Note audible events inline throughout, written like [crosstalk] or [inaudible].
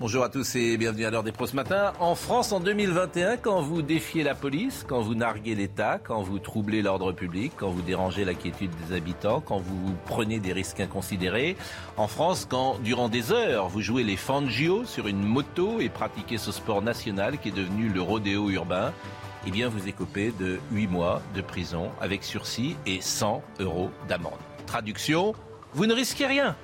Bonjour à tous et bienvenue à l'heure des pros ce matin. En France, en 2021, quand vous défiez la police, quand vous narguez l'État, quand vous troublez l'ordre public, quand vous dérangez la quiétude des habitants, quand vous prenez des risques inconsidérés. En France, quand durant des heures, vous jouez les fangio sur une moto et pratiquez ce sport national qui est devenu le rodéo urbain, eh bien vous écopez de 8 mois de prison avec sursis et 100 euros d'amende. Traduction, vous ne risquez rien.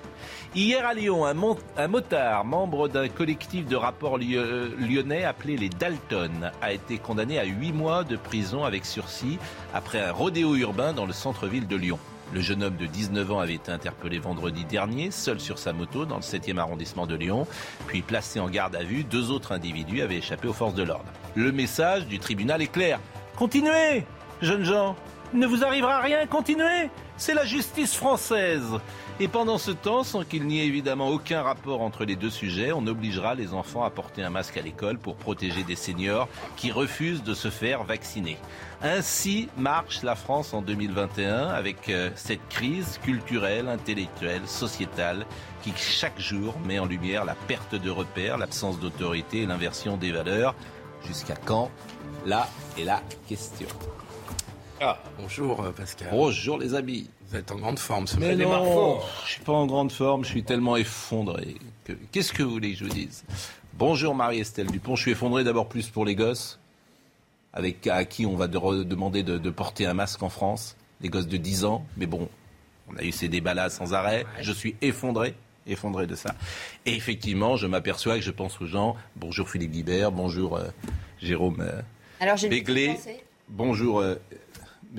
Hier à Lyon, un, motard, membre d'un collectif de rapport ly- euh, lyonnais appelé les Dalton, a été condamné à 8 mois de prison avec sursis après un rodéo urbain dans le centre-ville de Lyon. Le jeune homme de 19 ans avait été interpellé vendredi dernier, seul sur sa moto, dans le 7e arrondissement de Lyon, puis placé en garde à vue. Deux autres individus avaient échappé aux forces de l'ordre. Le message du tribunal est clair. Continuez, jeunes gens. Ne vous arrivera rien, continuez. C'est la justice française. Et pendant ce temps, sans qu'il n'y ait évidemment aucun rapport entre les deux sujets, on obligera les enfants à porter un masque à l'école pour protéger des seniors qui refusent de se faire vacciner. Ainsi marche la France en 2021 avec euh, cette crise culturelle, intellectuelle, sociétale qui chaque jour met en lumière la perte de repères, l'absence d'autorité et l'inversion des valeurs. Jusqu'à quand? Là est la question. Ah, bonjour euh, Pascal. Bonjour les amis. Vous êtes en grande forme ce Mais matin. non, je suis pas en grande forme, je suis tellement effondré. que- Qu'est-ce que vous voulez que je vous dise? Bonjour Marie-Estelle Dupont, je suis effondré d'abord plus pour les gosses, avec à qui on va de- demander de, de porter un masque en France, les gosses de 10 ans, mais bon, on a eu ces débats-là sans arrêt, je suis effondré, effondré de ça. Et effectivement, je m'aperçois que je pense aux gens, bonjour Philippe Guibert, bonjour euh, Jérôme euh, Alors Béglé, bonjour euh,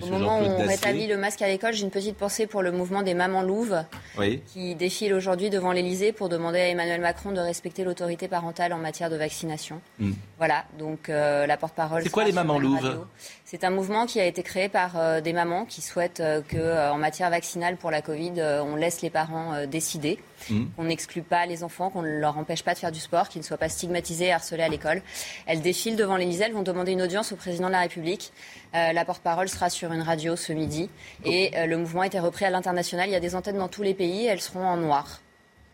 Au moment où on rétablit le masque à l'école, j'ai une petite pensée pour le mouvement des mamans louves Oui. qui défilent aujourd'hui devant l'Elysée pour demander à Emmanuel Macron de respecter l'autorité parentale en matière de vaccination. Hmm. Voilà, donc euh, la porte-parole. C'est quoi les mamans louves. C'est un mouvement qui a été créé par euh, des mamans qui souhaitent euh, que, euh, en matière vaccinale pour la Covid, on laisse les parents décider, Hmm. qu'on n'exclut pas les enfants, qu'on ne leur empêche pas de faire du sport, qu'ils ne soient pas stigmatisés et harcelés à l'école. Elles défilent devant l'Élysée, elles vont demander une audience au président de la République. Euh, la porte-parole sera sur une radio ce midi et euh, le mouvement a été repris à l'international. Il y a des antennes dans tous les pays, elles seront en noir.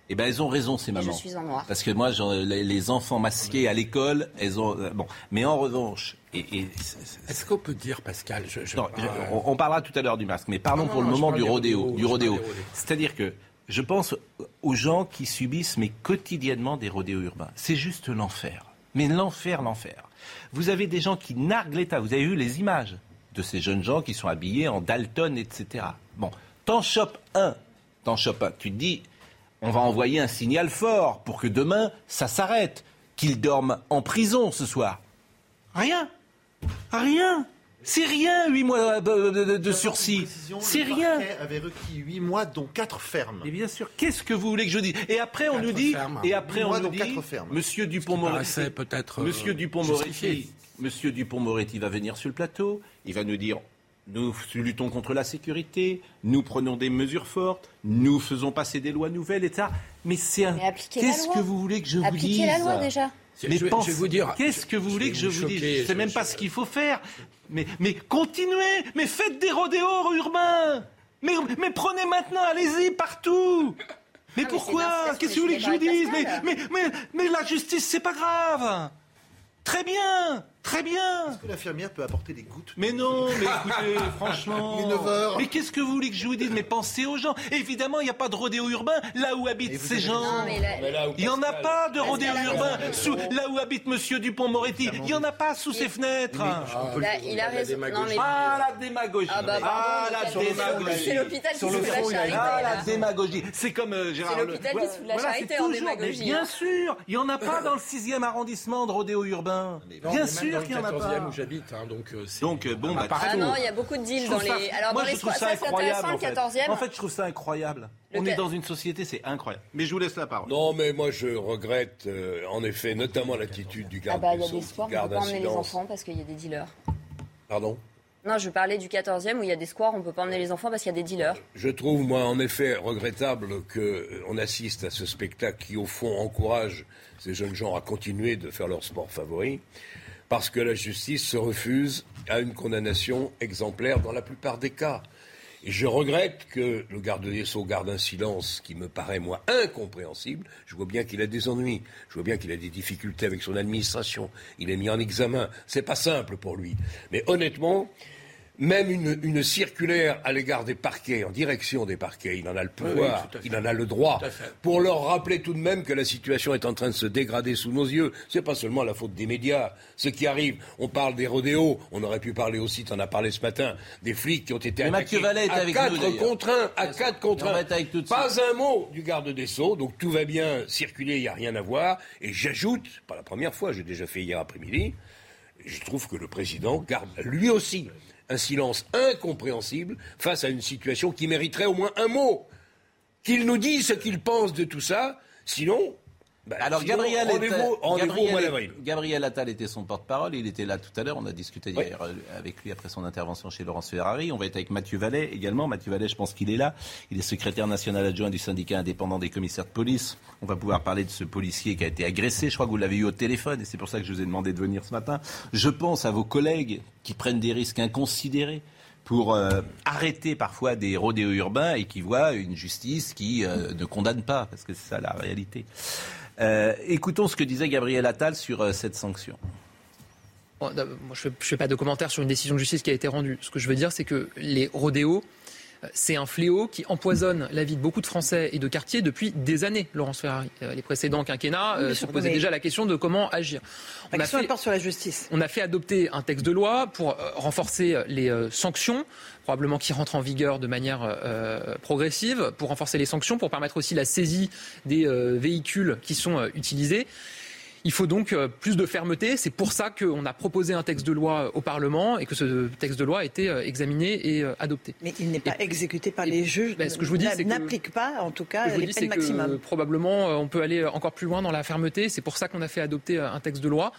Eh ben, elles ont raison, ces Et mamans. je suis en noir. Parce que moi, les, les enfants masqués à l'école, elles ont. euh, bon, mais en revanche, et, et- Est-ce qu'on peut dire, Pascal je, je- non, euh, on, on parlera tout à l'heure du masque, mais parlons Non, pour non, le moment du rodéo. rodéo, Du je rodéo. parle du rodéo. C'est-à-dire que je pense aux gens qui subissent, mais quotidiennement, des rodéos urbains. C'est juste l'enfer. Mais l'enfer, l'enfer. Vous avez des gens qui narguent l'État. Vous avez vu les images de ces jeunes gens qui sont habillés en Dalton, etc. Bon, t'en chopes un. T'en chopes un. Tu te dis, on va envoyer un signal fort pour que demain, ça s'arrête. Qu'ils dorment en prison ce soir. Rien. Rien. C'est rien, huit mois de, de- de- de sursis. C'est le rien. avait requis 8 mois, dont 4 fermes. Et bien sûr, qu'est-ce que vous voulez que je dise? Et après, on Quatre nous dit, fermes. et après, Huit on mois, nous dont dit, quatre fermes. Monsieur Dupont-Moretti, peut-être, euh, Monsieur Dupont-Moretti. Monsieur Dupont-Moretti va venir sur le plateau. Il va nous dire, nous luttons contre la sécurité, nous prenons des mesures fortes, nous faisons passer des lois nouvelles, etc. Mais c'est un. Mais appliquez la Qu'est-ce loi. que vous voulez que je vous dise Appliquez la loi déjà. mais je, vais- pense- je vais vous dire. Qu'est-ce que vous voulez que je vous dise Je sais même pas ce qu'il faut faire. Mais, mais continuez Mais faites des rodéos urbains mais, mais prenez maintenant, allez-y partout mais Ah, mais pourquoi Qu'est-ce que vous voulez que je vous dise mais, mais, mais, mais la justice, c'est pas grave Très bien Très bien Est-ce que l'infirmière peut apporter des gouttes mais non, [laughs] mais écoutez, franchement. Il est 9 heures. Mais qu'est-ce que vous voulez que je vous dise? Mais pensez aux gens. Évidemment, il n'y a pas de rodéo urbain là où habitent ces gens. Non, mais la- Il n'y en a pas de rodéo urbain sous, là où habite Monsieur Dupont-Moretti. Il n'y en a pas sous ses fenêtres. Il a, il a raison. Non, mais Ah, la démagogie. Ah, bah, Ah, la démagogie. c'est l'hôpital qui se fout la fond, il a- charité, Ah, là. la démagogie. C'est comme euh, Gérard. C'est Le- l'hôpital qui se fout la Voilà, charité en démagogie, Bien hein. sûr, il n'y en a pas dans le 6e arrondissement de rodéo urbain. Bien sûr. Sûr qu'il y en a le 14e pas. où j'habite, hein, donc euh, c'est- Donc, euh, bon, bah, partout. Ah non, il y a beaucoup de deals dans trouve les. ça- Alors, moi, dans je les trouve ça ça, incroyable. En le fait. 14e. En fait, je trouve ça incroyable. On est dans une société, c'est incroyable. Mais je vous laisse la parole. Non, mais moi je regrette euh, en effet notamment l'attitude du Ah garde bah, il y a des squares, qui on peut garde pas emmener les enfants parce qu'il y a des dealers. Pardon? Non, je parlais du 14e où il y a des squares, on peut pas emmener les enfants parce qu'il y a des dealers. Je trouve, moi, en effet, regrettable qu'on assiste à ce spectacle qui, au fond, encourage ces jeunes gens à continuer de faire leur sport favori, parce que la justice se refuse à une condamnation exemplaire dans la plupart des cas. Et je regrette que le garde des Sceaux garde un silence qui me paraît, moi, incompréhensible. Je vois bien qu'il a des ennuis. Je vois bien qu'il a des difficultés avec son administration. Il est mis en examen. C'est pas simple pour lui. Mais honnêtement, même une, une circulaire à l'égard des parquets, en direction des parquets, il en a le pouvoir, oui, il en a le droit, pour leur rappeler tout de même que la situation est en train de se dégrader sous nos yeux. C'est pas seulement la faute des médias. Ce qui arrive, on parle des rodéos, on aurait pu parler aussi, tu en as parlé ce matin, des flics qui ont été Mais Mathieu attaqués Vallet est à avec quatre nous, d'ailleurs. contre un, à Bien quatre contre un. Pas un mot du garde des Sceaux, donc tout va bien circuler, il n'y a rien à voir. Et j'ajoute, pas la première fois, j'ai déjà fait hier après-midi, je trouve que le président garde lui aussi un silence incompréhensible face à une situation qui mériterait au moins un mot. Qu'il nous dise ce qu'il pense de tout ça, sinon. Bah, Alors sinon, Gabriel, rendez-vous Gabriel, Attal était son porte-parole, il était là tout à l'heure, on a discuté hier euh, avec lui après son intervention chez Laurence Ferrari. On va être avec Mathieu Vallet également. Mathieu Vallet, je pense qu'il est là. Il est secrétaire national adjoint du syndicat indépendant des commissaires de police. On va pouvoir parler de ce policier qui a été agressé. Je crois que vous l'avez eu au téléphone et c'est pour ça que je vous ai demandé de venir ce matin. Je pense à vos collègues qui prennent des risques inconsidérés pour euh, arrêter parfois des rodéos urbains et qui voient une justice qui euh, ne condamne pas, parce que c'est ça la réalité. Euh, écoutons ce que disait Gabriel Attal sur euh, cette sanction. Moi, je ne fais pas de commentaire sur une décision de justice qui a été rendue. Ce que je veux dire, c'est que les rodéos, c'est un fléau qui empoisonne la vie de beaucoup de Français et de quartiers depuis des années, Laurence Ferrari. Euh, Les précédents quinquennats euh, Oui, se posaient déjà la question de comment agir. La question, elle porte sur la justice. On a fait adopter un texte de loi pour euh, renforcer les sanctions, probablement qui rentrent en vigueur de manière euh, progressive, pour renforcer les sanctions, pour permettre aussi la saisie des euh, véhicules qui sont euh, utilisés. Il faut donc euh, plus de fermeté. C'est pour ça qu'on a proposé un texte de loi au Parlement et que ce texte de loi a été euh, examiné et euh, adopté. Mais il n'est pas Et- exécuté par et- les juges. ben, ce que je vous dis, n'a- c'est que- n'applique pas, en tout cas, les peines c'est que maximum. probablement on peut aller encore plus loin dans la fermeté. C'est pour ça qu'on a fait adopter un texte de loi.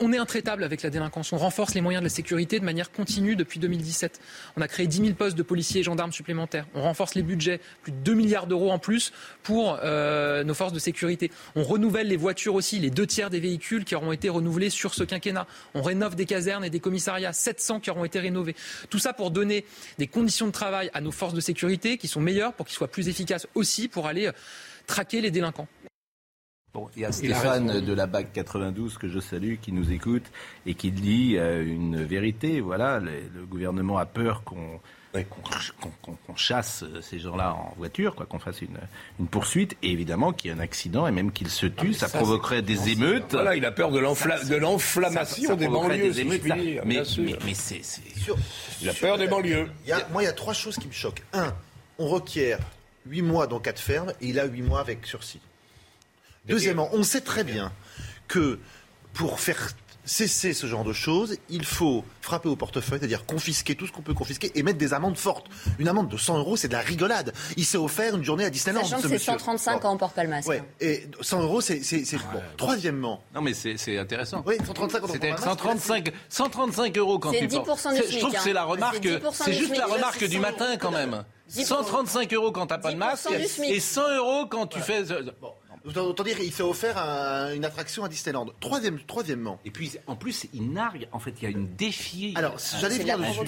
On est intraitable avec la délinquance. On renforce les moyens de la sécurité de manière continue depuis 2017. On a créé 10 000 postes de policiers et gendarmes supplémentaires. On renforce les budgets, plus de 2 milliards d'euros en plus pour euh, nos forces de sécurité. On renouvelle les voitures aussi, les deux tiers des véhicules qui auront été renouvelés sur ce quinquennat. On rénove des casernes et des commissariats, 700 qui auront été rénovés. Tout ça pour donner des conditions de travail à nos forces de sécurité qui sont meilleures, pour qu'ils soient plus efficaces aussi pour aller euh, traquer les délinquants. Bon, il y a Stéphane de la BAC 92 que je salue, qui nous écoute et qui dit euh, une vérité. Voilà, le, gouvernement a peur qu'on chasse euh, ces gens-là en voiture, quoi, qu'on fasse une, une poursuite, et évidemment qu'il y ait un accident et même qu'ils se tuent, ça, ça, provoquerait des émeutes. Voilà, il a peur de l'enflammation des banlieues. des si je émeutes, puis ça. dire, mais mais, mais c'est Il a sur- peur des banlieues. Il y a- moi, il y a trois choses qui me choquent. Un, on requiert 8 mois dans cas de ferme et il a 8 mois avec sursis. Deuxièmement, on sait très bien que pour faire cesser ce genre de choses, il faut frapper au portefeuille, c'est-à-dire confisquer tout ce qu'on peut confisquer et mettre des amendes fortes. Une amende de 100 euros, c'est de la rigolade. Il s'est offert une journée à Disneyland. Sachant que ce c'est monsieur. 135 Bon. quand on porte pas le masque. Ouais, et 100 euros, c'est c'est- c'est bon. Troisièmement, Non, mais c'est c'est intéressant. oui, 135 quand on C'était porte pas le masque, 135, 135 euros quand C'est tu portes. 10% du C'est- Je trouve SMIC, que c'est la hein. remarque, C'est 10% c'est du juste la SMIC. remarque du c'est matin quand même. 10%. 135 euros quand t'as pas de 10% masque du SMIC. et 100 euros quand tu fais. Bon. Autant autant dire, il s'est offert un- une attraction à Disneyland. Troisième, troisièmement, Et puis en plus, il nargue. En fait, il y a une défi. Alors, j'allais dessus. provocation,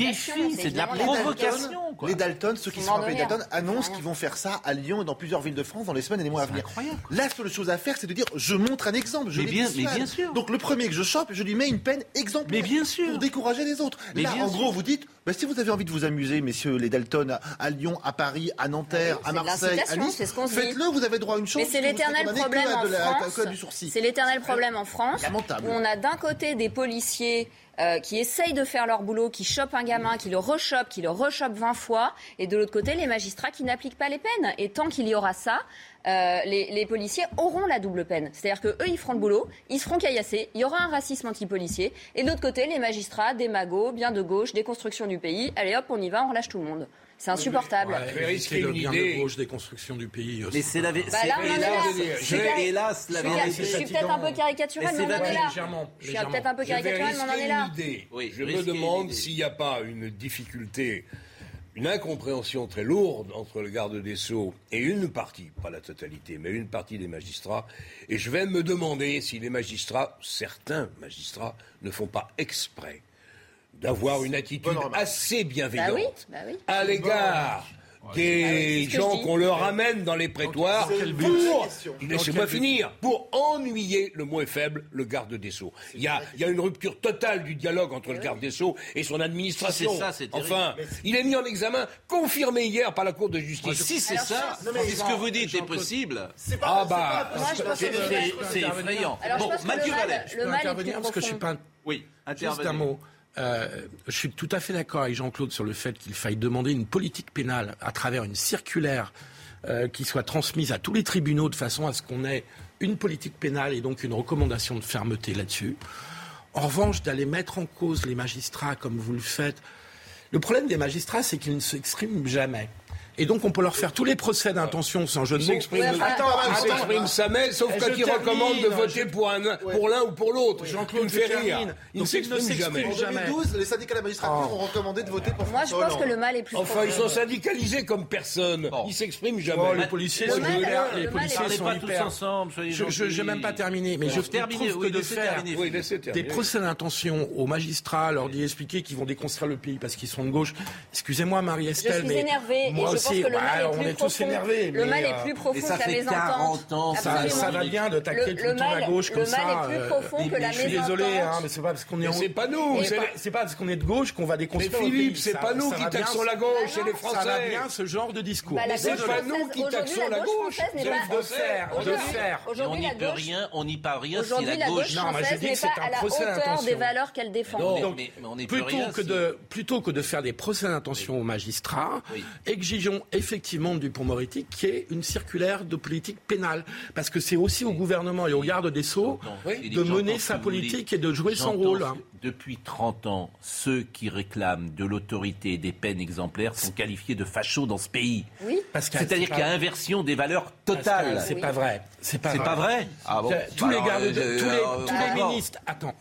défi, c'est de la provocation. quoi. Les Dalton, ceux qui sont appelés Dalton, annoncent qu'ils vont faire ça à Lyon et dans plusieurs villes de France dans les semaines et les mois à C'est venir. incroyable. La seule chose à faire, c'est de dire je montre un exemple. Je Mais bien- mais bien sûr. Donc le premier que je chope, je lui mets une peine exemplaire. Mais bien sûr. Pour décourager les autres. Mais Là, bien en sûr. gros, vous dites bah, si vous avez envie de vous amuser, messieurs les Dalton, à, à Lyon, à Paris, à Nanterre, Ah à Marseille, à Nice, faites-le, vous avez droit à une chance. Mais c'est l'éternel problème en France. C'est l'éternel problème en France Lamentable. où on a d'un côté des policiers euh, qui essayent de faire leur boulot, qui chopent un gamin, qui le rechoppent, qui le rechoppent 20 fois, et de l'autre côté, les magistrats qui n'appliquent pas les peines. Et tant qu'il y aura ça, euh, les, les policiers auront la double peine. C'est-à-dire qu'eux, ils feront le boulot, ils seront caillassés, il y aura un racisme anti-policier, et de l'autre côté, les magistrats, des magots, bien de gauche, déconstruction du pays, allez hop, on y va, on relâche tout le monde. C'est insupportable. Ouais, risquer le bien idée. de gauche des constructions du pays. Mais c'est la, vé- Bah hélas, la vérité. Je suis peut-être un peu caricaturel, mais on en est là. Légèrement, Je suis peut-être un peu mais on en est là. une idée. Oui, je me demande s'il n'y a pas une difficulté, une incompréhension très lourde entre le garde des Sceaux et une partie, pas la totalité, mais une partie des magistrats. Et je vais me demander si les magistrats, certains magistrats, ne font pas exprès d'avoir une attitude assez bienveillante Bah oui, bah oui. à l'égard des Ah oui, gens qu'on leur ramène dans les prétoires pour, laissez-moi finir, pour ennuyer le moins faible, le garde des Sceaux. Il y a, il y a une rupture totale du dialogue entre le garde des Sceaux et son administration. Si c'est ça, enfin, il est mis en examen, confirmé hier par la Cour de justice. Si c'est ça, je- si ce que vous dites est possible, C'est Ah c'est bah, c'est effrayant. Bon, Mathieu Vallet. Je peux est intervenir parce que je suis pas un Oui, Juste un mot. Euh, je suis tout à fait d'accord avec Jean-Claude sur le fait qu'il faille demander une politique pénale à travers une circulaire euh, qui soit transmise à tous les tribunaux de façon à ce qu'on ait une politique pénale et donc une recommandation de fermeté là-dessus. En revanche, d'aller mettre en cause les magistrats comme vous le faites, le problème des magistrats, c'est qu'ils ne s'expriment jamais. Et donc, on peut leur faire tous les procès d'intention sans jeu de Il mots. s'exprime Ouais, de- s'exprime jamais, sauf quand il recommande de voter pour, un, pour l'un ou pour l'autre. Jean-Claude, Il me je fait termine. rire. Il ne s'exprime jamais. En jamais. 2012, les syndicats de la magistrature Oh. ont recommandé de voter pour Moi, je pense que le mal est plus Enfin, ils sont syndicalisés comme personne. Ils s'expriment jamais. les policiers Le sont Les policiers sont pas tous hyper. ensemble, Je n'ai même pas terminé, mais je trouve que de faire des procès d'intention aux magistrats, leur dire expliquer qu'ils vont déconstruire le pays parce qu'ils sont de gauche. Excusez-moi, Je Marie-Estelle, suis mais énervée moi pense aussi, que le ouais, mal est on plus est tous profond. énervés. Le mais, mal euh, est plus profond ça que la fait mésentente. 40 ans, ça, ça va bien de taquer Le- tout le le temps la mal- gauche le comme mal ça. est plus euh, profond mais- que mais la Je suis désolé, mésentente. hein, mais c'est pas parce qu'on est. Mais c'est pas nous, Mais c'est pas- parce qu'on est de gauche qu'on va Mais déconstruire le Philippe, c'est pas nous qui taxons la gauche, Bah c'est les Ça va Français. bien ce genre de discours. Bah, la Mais c'est pas nous qui taxons la gauche de faire, de aujourd'hui- faire. Mais on n'y la peut rien, on n'y peut rien si Aujourd'hui, la la gauche mais n'est pas à la hauteur des valeurs qu'elle défend. Donc, mais- mais on plutôt, que si- de, plutôt que de faire des procès d'intention aux magistrats, Oui. Effectivement du Dupont-Moretti qu'il y ait une circulaire de politique pénale. Parce que c'est aussi au gouvernement et au garde des Sceaux de mener sa politique et de jouer son rôle. Depuis 30 ans, ceux qui réclament de l'autorité et des peines exemplaires sont qualifiés de fachos dans ce pays. Oui. C'est-à-dire c'est qu'il y a inversion des valeurs totales. C'est pas vrai. C'est pas C'est pas vrai Ah bon Tous les gardes, euh, de- tous les, euh, les ministres. Attends.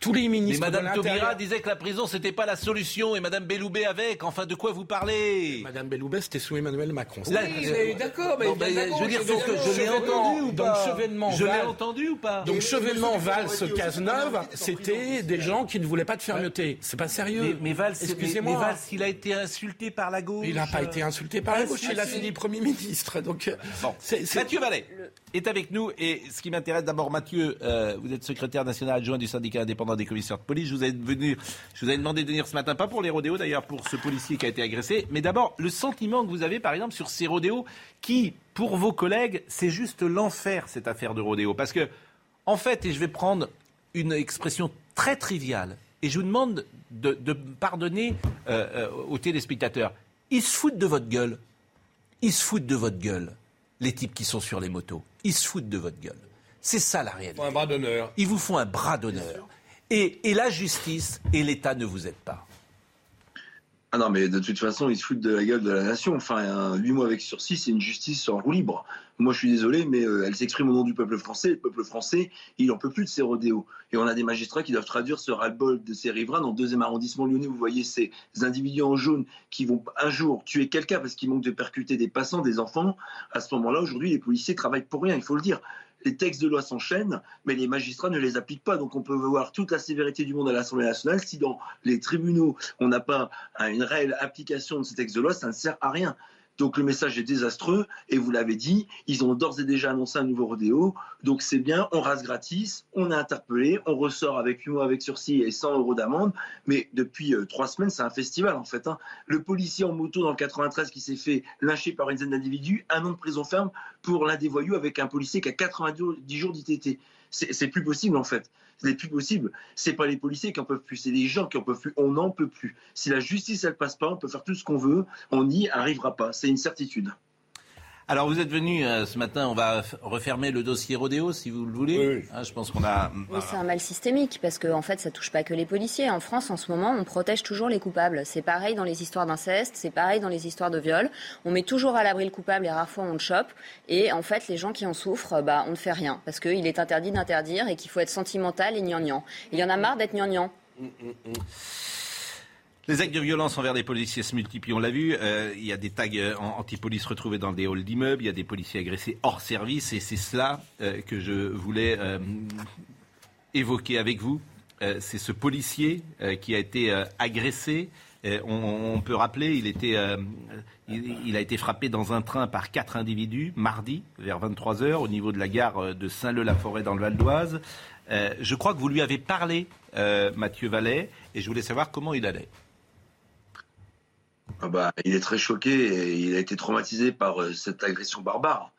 Tous les Mais ministres. Madame de Taubira disait que la prison c'était pas la solution et Madame Belloubet avec. Enfin, de quoi vous parlez? Madame Belloubet, c'était sous Emmanuel Macron. Oui, euh, mais d'accord, mais non, je veux dire, donc, je l'ai entendu ou donc pas chevènement Je l'ai entendu ou pas? Donc chevènement Valls, Cazeneuve, c'était des gens qui ne voulaient pas de fermeté. C'est pas sérieux. mais, mais Valls, mais- excusez-moi. mais Valls, il a été insulté par la gauche. Il n'a pas été insulté par la Ah, gauche, il a fini Premier ministre. Donc, euh, Bon. Mathieu Vallet est avec nous et ce qui m'intéresse d'abord, Mathieu, euh, vous êtes secrétaire national adjoint du syndicat indépendant des commissaires de police. Je vous ai venu, je vous ai demandé de venir ce matin, pas pour les rodéos d'ailleurs, pour ce policier qui a été agressé, mais d'abord le sentiment que vous avez, par exemple, sur ces rodéos qui, pour vos collègues, c'est juste l'enfer cette affaire de rodéo, parce que en fait, et je vais prendre une expression très triviale, et je vous demande de, pardonner euh, euh, aux téléspectateurs, ils se foutent de votre gueule. Ils se foutent de votre gueule, les types qui sont sur les motos. Ils se foutent de votre gueule. C'est ça la réalité. Un bras d'honneur. Ils vous font un bras d'honneur. Et, la justice et l'État ne vous aident pas. Ah non, mais de toute façon, ils se foutent de la gueule de la nation. Enfin, 8 mois avec sursis, c'est une justice en roue libre. Moi, je suis désolé, mais euh, elle s'exprime au nom du peuple français. Le peuple français, il en peut plus de ces rodéos. Et on a des magistrats qui doivent traduire ce ras-le-bol de ces riverains. Dans le deuxième arrondissement lyonnais, vous voyez ces individus en jaune qui vont un jour tuer quelqu'un parce qu'ils manquent de percuter des passants, des enfants. À ce moment-là, aujourd'hui, les policiers travaillent pour rien, il faut le dire les textes de loi s'enchaînent, mais les magistrats ne les appliquent pas. Donc on peut voir toute la sévérité du monde à l'Assemblée nationale. Si dans les tribunaux, on n'a pas une réelle application de ces textes de loi, ça ne sert à rien. Donc le message est désastreux et vous l'avez dit, ils ont d'ores et déjà annoncé un nouveau rodéo. Donc c'est bien, on rase gratis, on est interpellé, on ressort avec 8 mois avec sursis et 100 euros d'amende. Mais depuis euh, trois semaines, c'est un festival en fait. hein. Le policier en moto dans le 93 qui s'est fait lyncher par une dizaine d'individus, un an de prison ferme pour l'un des voyous avec un policier qui a 90 jours d'ITT. C'est plus possible en fait. Ce n'est plus possible. C'est pas les policiers qui en peuvent plus, c'est les gens qui en peuvent plus. On n'en peut plus. Si la justice elle passe pas, on peut faire tout ce qu'on veut, on n'y arrivera pas. C'est une certitude. Alors vous êtes venu euh, ce matin, on va refermer le dossier Rodéo si vous le voulez. Oui. Hein, je pense qu'on a. Oui, c'est un mal systémique parce qu'en en fait, ça touche pas que les policiers. En France, en ce moment, on protège toujours les coupables. C'est pareil dans les histoires d'inceste, c'est pareil dans les histoires de viol. On met toujours à l'abri le coupable et rarement on le chope. Et en fait, les gens qui en souffrent, bah, on ne fait rien parce qu'il est interdit d'interdire et qu'il faut être sentimental et gnangnan. Il y en a marre d'être gnangnan. Les actes de violence envers des policiers se multiplient, on l'a vu. Euh, il y a des tags euh, anti-police retrouvés dans des halls d'immeubles, il y a des policiers agressés hors service, et c'est cela euh, que je voulais évoquer avec vous. C'est ce policier qui a été agressé. On, peut rappeler, il, a été frappé dans un train par quatre individus mardi vers 23 h au niveau de la gare de Saint-Leu-la-Forêt dans le Val d'Oise. Je crois que vous lui avez parlé, Mathieu Vallet, et je voulais savoir comment il allait. Ah bah, il est très choqué et il a été traumatisé par euh, cette agression barbare.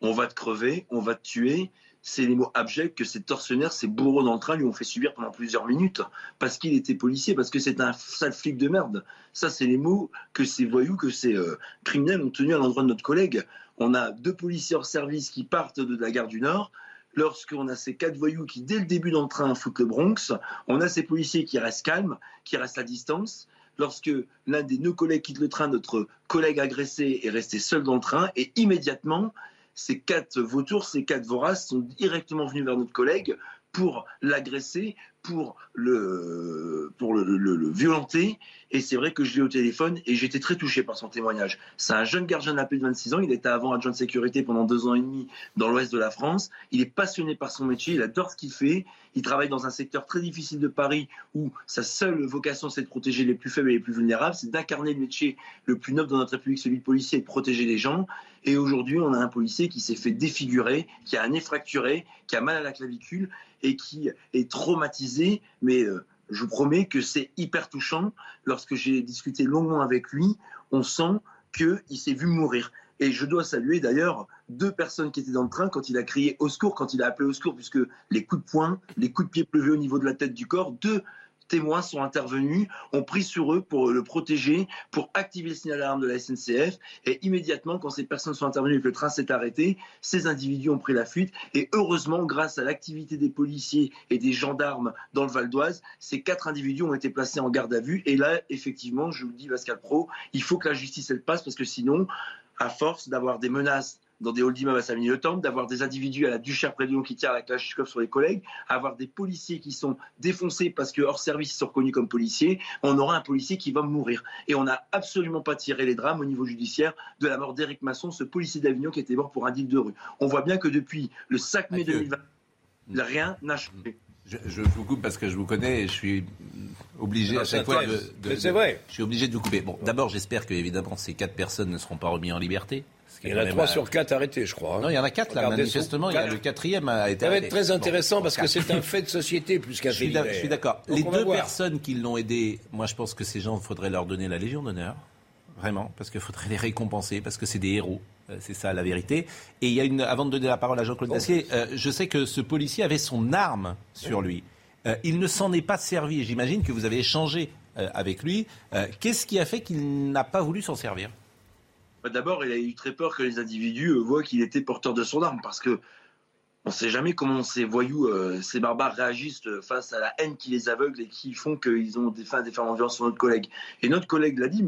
On va te crever, on va te tuer. C'est les mots abjects que ces tortionnaires, ces bourreaux dans lui ont fait subir pendant plusieurs minutes parce qu'il était policier, parce que c'est un sale flic de merde. Ça, c'est les mots que ces voyous, que ces euh, criminels ont tenus à l'endroit de notre collègue. On a deux policiers hors service qui partent de la gare du Nord. Lorsqu'on a ces quatre voyous qui, dès le début dans le train, foutent le Bronx, on a ces policiers qui restent calmes, qui restent à distance lorsque l'un des deux collègues quitte le train, notre collègue agressé est resté seul dans le train et immédiatement, ces quatre vautours, ces quatre voraces sont directement venus vers notre collègue pour l'agresser, pour le, pour le, le- le violenter. Et c'est vrai que je l'ai au téléphone et j'étais très touché par son témoignage. C'est un jeune gardien la paix de 26 ans. Il était avant adjoint de sécurité pendant deux ans et demi dans l'ouest de la France. Il est passionné par son métier. Il adore ce qu'il fait. Il travaille dans un secteur très difficile de Paris où sa seule vocation, c'est de protéger les plus faibles et les plus vulnérables. C'est d'incarner le métier le plus noble dans notre République, celui de policier, et de protéger les gens. Et aujourd'hui, on a un policier qui s'est fait défigurer, qui a un nez fracturé, qui a mal à la clavicule et qui est traumatisé. Mais euh, je vous promets que c'est hyper touchant. Lorsque j'ai discuté longuement avec lui, on sent qu'il s'est vu mourir. Et je dois saluer d'ailleurs deux personnes qui étaient dans le train quand il a crié au secours, quand il a appelé au secours, puisque les coups de poing, les coups de pied pleuvaient au niveau de la tête du corps. Deux témoins sont intervenus, ont pris sur eux pour le protéger, pour activer le signal d'alarme de la SNCF. Et immédiatement, quand ces personnes sont intervenues et que le train s'est arrêté, ces individus ont pris la fuite. Et heureusement, grâce à l'activité des policiers et des gendarmes dans le Val d'Oise, ces quatre individus ont été placés en garde à vue. Et là, effectivement, je vous le dis, Pascal Pro, il faut que la justice, elle passe, parce que sinon, à force d'avoir des menaces dans des halls d'immeubles à Savigny-le-Temple, d'avoir des individus à la Duchère près de Lyon qui tirent la Kalachnikov sur les collègues, avoir des policiers qui sont défoncés parce que hors service ils sont reconnus comme policiers, on aura un policier qui va mourir. Et on n'a absolument pas tiré les drames au niveau judiciaire de la mort d'Éric Masson, ce policier d'Avignon qui était mort pour un deal de rue. On voit bien que depuis le 5 mai 2020, rien n'a changé. Je, je vous coupe parce que je vous connais et je suis obligé Non, à chaque fois de, c'est vrai. Je suis obligé de vous couper. Bon, d'abord, j'espère que évidemment ces quatre personnes ne seront pas remis en liberté. Il y en a trois sur quatre arrêtés, je crois. hein. Non, il y en a quatre là. Manifestement, il y a le quatrième a été. Ça va être très intéressant parce que c'est un fait de société plus qu'un Je suis fait je suis d'accord. Les deux personnes qui l'ont aidé, moi je pense que ces gens, il faudrait leur donner la Légion d'honneur. Vraiment, parce qu'il faudrait les récompenser, parce que c'est des héros. Euh, C'est ça la vérité. Et il y a une, avant de donner la parole à Jean-Claude Oh. Dacier, euh, je sais que ce policier avait son arme sur lui. Euh, il ne s'en est pas servi. Et J'imagine que vous avez échangé euh, avec lui. Euh, Qu'est-ce qui a fait qu'il n'a pas voulu s'en servir? D'abord, il a eu très peur que les individus euh, voient qu'il était porteur de son arme, parce que on ne sait jamais comment ces voyous, euh, ces barbares réagissent euh, face à la haine qui les aveugle et qui font qu'ils ont des fins des femmes en violence sur notre collègue. Et notre collègue l'a dit,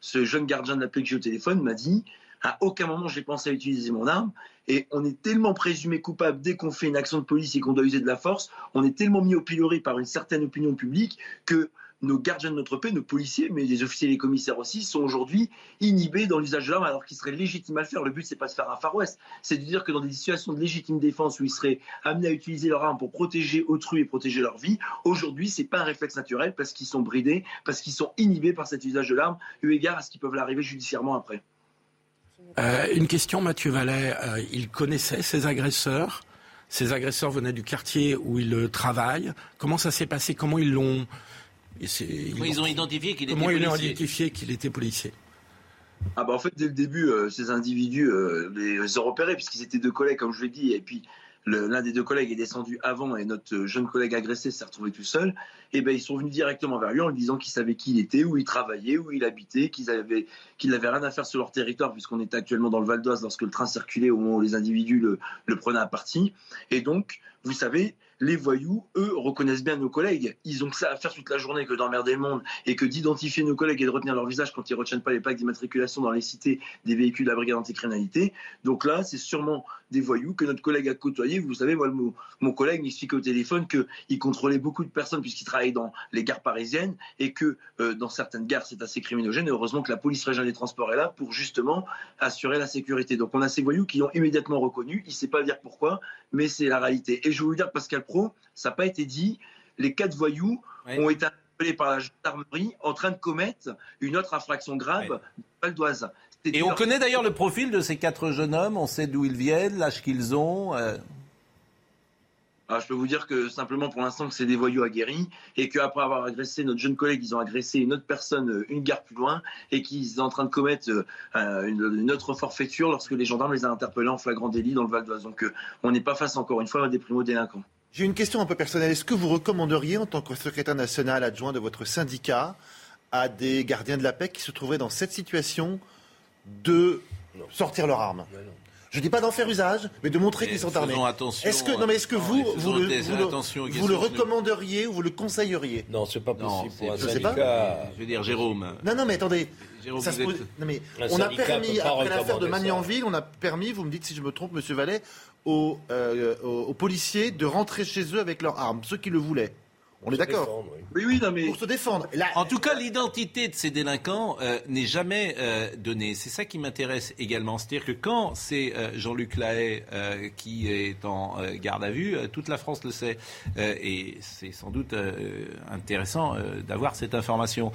ce jeune gardien de la paix que j'ai au téléphone m'a dit, à aucun moment j'ai pensé à utiliser mon arme. Et on est tellement présumé coupable dès qu'on fait une action de police et qu'on doit user de la force, on est tellement mis au pilori par une certaine opinion publique que nos gardiens de notre paix, nos policiers, mais les officiers et les commissaires aussi, sont aujourd'hui inhibés dans l'usage de l'arme alors qu'ils seraient légitimes à le faire. Le but, c'est pas de faire un Far West, c'est de dire que dans des situations de légitime défense où ils seraient amenés à utiliser leur arme pour protéger autrui et protéger leur vie, aujourd'hui, c'est pas un réflexe naturel parce qu'ils sont bridés, parce qu'ils sont inhibés par cet usage de l'arme, eu égard à ce qui peuvent l'arriver judiciairement après. Euh, une question, Mathieu Vallet. Euh, il connaissait ses agresseurs. Ces agresseurs venaient du quartier où il euh, travaille. Comment ça s'est passé? Comment ils l'ont et c'est- Ils ont identifié qu'il était Comment ils policier. identifié qu'il était policier Ah bah en fait, dès le début, euh, ces individus euh, les ont repérés puisqu'ils étaient deux collègues, comme je l'ai dit. Et puis, l'un des deux collègues est descendu avant et notre jeune collègue agressé s'est retrouvé tout seul, et ben ils sont venus directement vers lui en lui disant qu'ils savaient qui il était, où il travaillait, où il habitait, qu'ils avaient qu'il n'avait rien à faire sur leur territoire puisqu'on était actuellement dans le Val d'Oise lorsque le train circulait au moment où les individus le, le prenaient à partie. Et donc, vous savez, les voyous, eux, reconnaissent bien nos collègues. Ils ont que ça à faire toute la journée que d'emmerder le monde et que d'identifier nos collègues et de retenir leur visage quand ils ne retiennent pas les plaques d'immatriculation dans les cités des véhicules de la brigade anticriminalité. Donc là, c'est sûrement des voyous que notre collègue a côtoyé. Vous savez, moi, mon, collègue m'explique au téléphone qu'il contrôlait beaucoup de personnes puisqu'il travaillait dans les gares parisiennes et que euh, dans certaines gares, c'est assez criminogène. Et heureusement que la police régionale des transports est là pour justement assurer la sécurité. Donc on a ces voyous qui l'ont immédiatement reconnu. Il ne sait pas dire pourquoi, mais c'est la réalité. Et je vais vous dire, Pascal Pro, ça n'a pas été dit. Les quatre voyous ont été interpellés par la gendarmerie en train de commettre une autre infraction grave, Val d'Oise. Et on connaît d'ailleurs le profil de ces quatre jeunes hommes, on sait d'où ils viennent, l'âge qu'ils ont. Euh. Ah, je peux vous dire que simplement pour l'instant que c'est des voyous aguerris et qu'après avoir agressé notre jeune collègue, ils ont agressé une autre personne euh, une gare plus loin et qu'ils sont en train de commettre euh, une, autre forfaiture lorsque les gendarmes les ont interpellés en flagrant délit dans le Val d'Oise. Donc on n'est pas face encore une fois à des primo-délinquants. J'ai une question un peu personnelle. Est-ce que vous recommanderiez en tant que secrétaire national adjoint de votre syndicat à des gardiens de la paix qui se trouveraient dans cette situation de sortir leurs armes? Je ne dis pas d'en faire usage, mais de montrer qu'ils sont armés. Est-ce que, non, mais est-ce que vous, vous, le, vous, le, recommanderiez ou vous le conseilleriez? Non, c'est pas possible pour un je syndicat. Sais pas. Je veux dire, Jérôme. Non, non, mais attendez. ça se non, mais on a permis, après l'affaire de Magnanville, on a permis, vous me dites si je me trompe, Monsieur Vallet, aux, euh, aux policiers de rentrer chez eux avec leurs armes, ceux qui le voulaient. On est d'accord oui. oui, non, mais... Pour se défendre. En tout cas, l'identité de ces délinquants euh, n'est jamais euh, donnée. C'est ça qui m'intéresse également. C'est-à-dire que quand c'est euh, Jean-Luc Lahaye qui est en garde à vue, toute la France le sait. et c'est sans doute intéressant d'avoir cette information.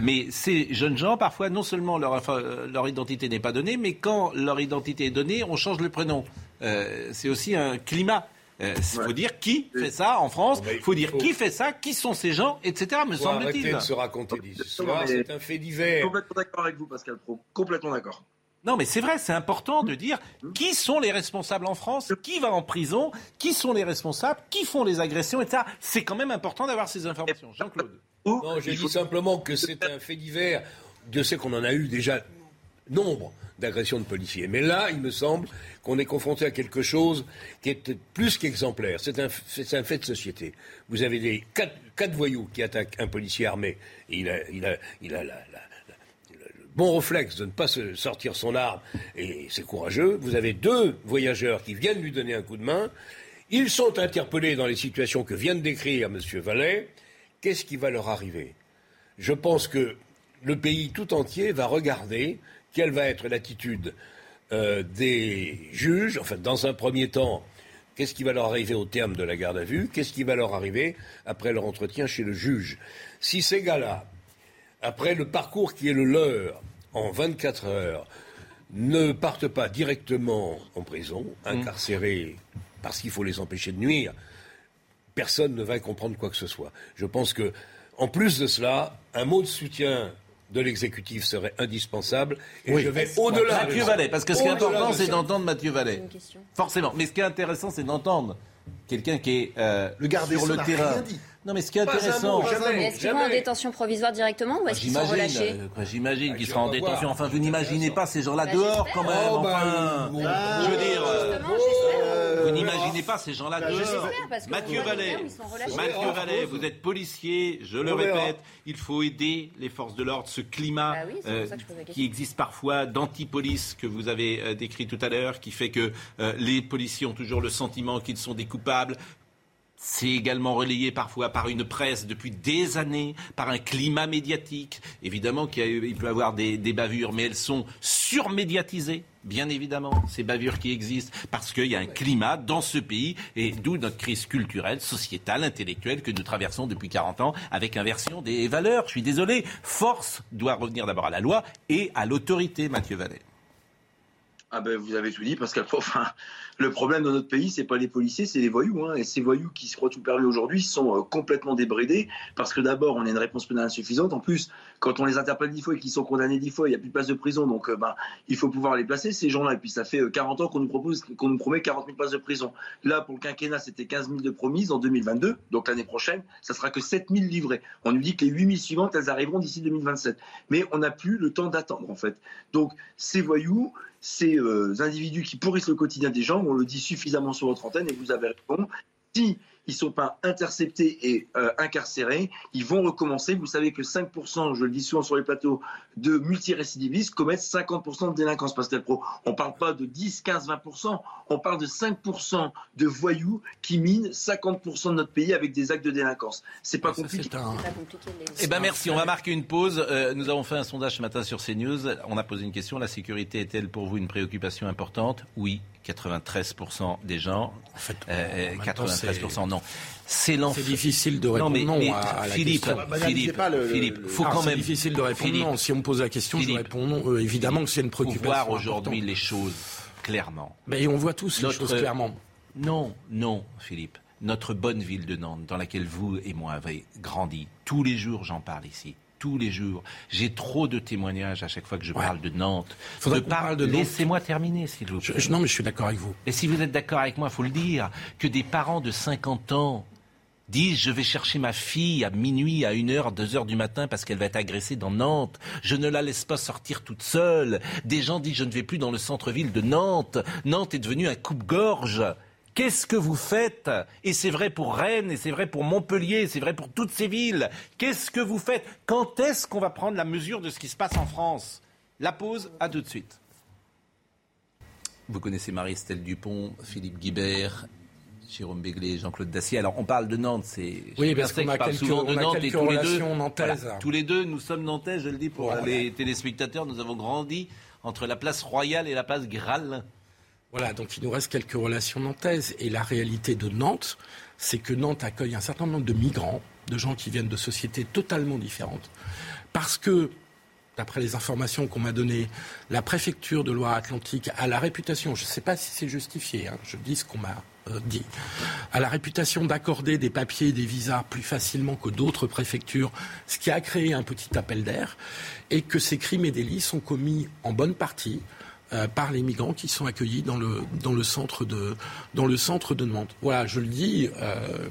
mais ces jeunes gens, parfois, non seulement leur, leur identité n'est pas donnée, mais quand leur identité est donnée, on change le prénom. c'est aussi un climat il euh, faut dire qui fait ça en France. Il faut dire qui fait ça, qui sont ces gens, etc. Me semble-t-il. De se raconter des histoires. C'est un fait divers. Complètement d'accord avec vous, Pascal Pro. Complètement d'accord. Non, mais c'est vrai, c'est important de dire qui sont les responsables en France, qui va en prison, qui sont les responsables, qui font les agressions, etc. C'est quand même important d'avoir ces informations. Jean-Claude. Non, je dis simplement que c'est un fait divers. Dieu sait qu'on en a eu déjà nombre d'agressions de policiers. Mais là, il me semble qu'on est confronté à quelque chose qui est plus qu'exemplaire. C'est un, fait de société. Vous avez quatre, voyous qui attaquent un policier armé. Il a, il bon réflexe de ne pas sortir son arme, et c'est courageux. Vous avez deux voyageurs qui viennent lui donner un coup de main. Ils sont interpellés dans les situations que vient de décrire M. Vallet. Qu'est-ce qui va leur arriver? Je pense que le pays tout entier va regarder quelle va être l'attitude euh, des juges, enfin dans un premier temps, qu'est-ce qui va leur arriver au terme de la garde à vue, qu'est-ce qui va leur arriver après leur entretien chez le juge. Si ces gars-là, après le parcours qui est le leur, en 24 heures, ne partent pas directement en prison, mmh. incarcérés parce qu'il faut les empêcher de nuire, personne ne va comprendre quoi que ce soit. Je pense que, en plus de cela, un mot de soutien de l'exécutif serait indispensable. Et je vais au-delà. Mathieu Vallet, parce que ce qui est important, c'est d'entendre Mathieu Vallet. Forcément. Mais ce qui est intéressant, c'est d'entendre quelqu'un qui est euh, le sur le terrain. Non, mais ce qui est intéressant. Est-ce qu'il va en détention provisoire directement ou est-ce qu'ils sont relâchés euh, J'imagine qu'ils seront en détention. Enfin, vous n'imaginez pas ces gens-là bah, dehors quand même. Oh, bah, enfin, je veux dire. Euh, vous n'imaginez pas ces gens-là bah, dehors. Mathieu Vallet, Mathieu Vallet, vous êtes policier, je le répète, il faut aider les forces de l'ordre, ce climat euh, qui existe parfois d'anti-police que vous avez décrit tout à l'heure, qui fait que les policiers ont toujours le sentiment qu'ils sont des coupables, c'est également relayé parfois par une presse depuis des années, par un climat médiatique. Évidemment qu'il peut y avoir des, bavures, mais elles sont surmédiatisées, bien évidemment, ces bavures qui existent, parce qu'il y a un climat dans ce pays, et d'où notre crise culturelle, sociétale, intellectuelle que nous traversons depuis 40 ans, avec inversion des valeurs. Je suis désolé, force doit revenir d'abord à la loi et à l'autorité, Mathieu Vallet. Ah ben vous avez tout dit parce enfin, le problème dans notre pays c'est pas les policiers c'est les voyous hein. et ces voyous qui se croient tout permis aujourd'hui sont euh, complètement débridés parce que d'abord on a une réponse pénale insuffisante. En plus quand on les interpelle dix fois et qu'ils sont condamnés dix fois il n'y a plus de place de prison. Donc ben, il faut pouvoir les placer ces gens-là. Et puis ça fait 40 euh, ans qu'on nous propose qu'on nous promet 40 000 places de prison. Là pour le quinquennat c'était 15 000 de promises en 2022 donc l'année prochaine ça sera que 7 000 livrés. On nous dit que les 8 000 suivantes elles arriveront d'ici 2027 mais on n'a plus le temps d'attendre en fait. Donc ces voyous ces individus qui pourrissent le quotidien des gens, on le dit suffisamment sur votre antenne et vous avez raison. Si ils ne sont pas interceptés et euh, incarcérés, ils vont recommencer. Vous savez que 5%, je le dis souvent sur les plateaux, de multirécidivistes commettent 50% de délinquance, Pascal Pro. On ne parle pas de 10, 15, 20%, on parle de 5% de voyous qui minent 50% de notre pays avec des actes de délinquance. C'est pas, compliqué. Un... pas compliqué. Eh ben merci, on va marquer une pause. Euh, nous avons fait un sondage ce matin sur CNews. On a posé une question. La sécurité est-elle pour vous une préoccupation importante? Oui. 93% des gens. En fait, 93% euh, non. C'est difficile de répondre non, mais, à, Philippe, la question. Philippe, le, Philippe, faut quand même. C'est difficile de répondre non. Si on me pose la question, je réponds non. Euh, évidemment que c'est une préoccupation. Faut voir aujourd'hui les choses clairement. Mais on voit tous les choses clairement. Non, non, Philippe. Notre bonne ville de Nantes, dans laquelle vous et moi avez grandi, tous les jours j'en parle ici tous les jours. J'ai trop de témoignages à chaque fois que je parle de Nantes. de parle de Laissez-moi terminer, s'il vous plaît. non, mais je suis d'accord avec vous. Et si vous êtes d'accord avec moi, il faut le dire, que des parents de 50 ans disent je vais chercher ma fille à minuit, à 1h, 2h du matin parce qu'elle va être agressée dans Nantes. Je ne la laisse pas sortir toute seule. Des gens disent je ne vais plus dans le centre-ville de Nantes. Nantes est devenue un coupe-gorge. Qu'est-ce que vous faites? Et c'est vrai pour Rennes, et c'est vrai pour Montpellier, c'est vrai pour toutes ces villes. Qu'est-ce que vous faites? Quand est-ce qu'on va prendre la mesure de ce qui se passe en France? La pause, à tout de suite. Vous connaissez Marie-Estelle Dupont, Philippe Guibert, Jérôme Béglé, Jean-Claude Dacier. Alors, on parle de Nantes, c'est. Oui, parce qu'on a quelques, souvent de Nantes et tous les deux. tous les deux, nous sommes nantais, je le dis pour les téléspectateurs. Nous avons grandi entre la place Royale et la place Graal. Voilà, donc il nous reste quelques relations nantaises. Et la réalité de Nantes, c'est que Nantes accueille un certain nombre de migrants, de gens qui viennent de sociétés totalement différentes. Parce que, d'après les informations qu'on m'a données, la préfecture de Loire-Atlantique a la réputation, je ne sais pas si c'est justifié, hein, je dis ce qu'on m'a euh, dit, a la réputation d'accorder des papiers, des visas plus facilement que d'autres préfectures, ce qui a créé un petit appel d'air, et que ces crimes et délits sont commis en bonne partie par les migrants qui sont accueillis dans le, dans le, centre, de, dans le centre de Nantes. Voilà, je le dis. Euh,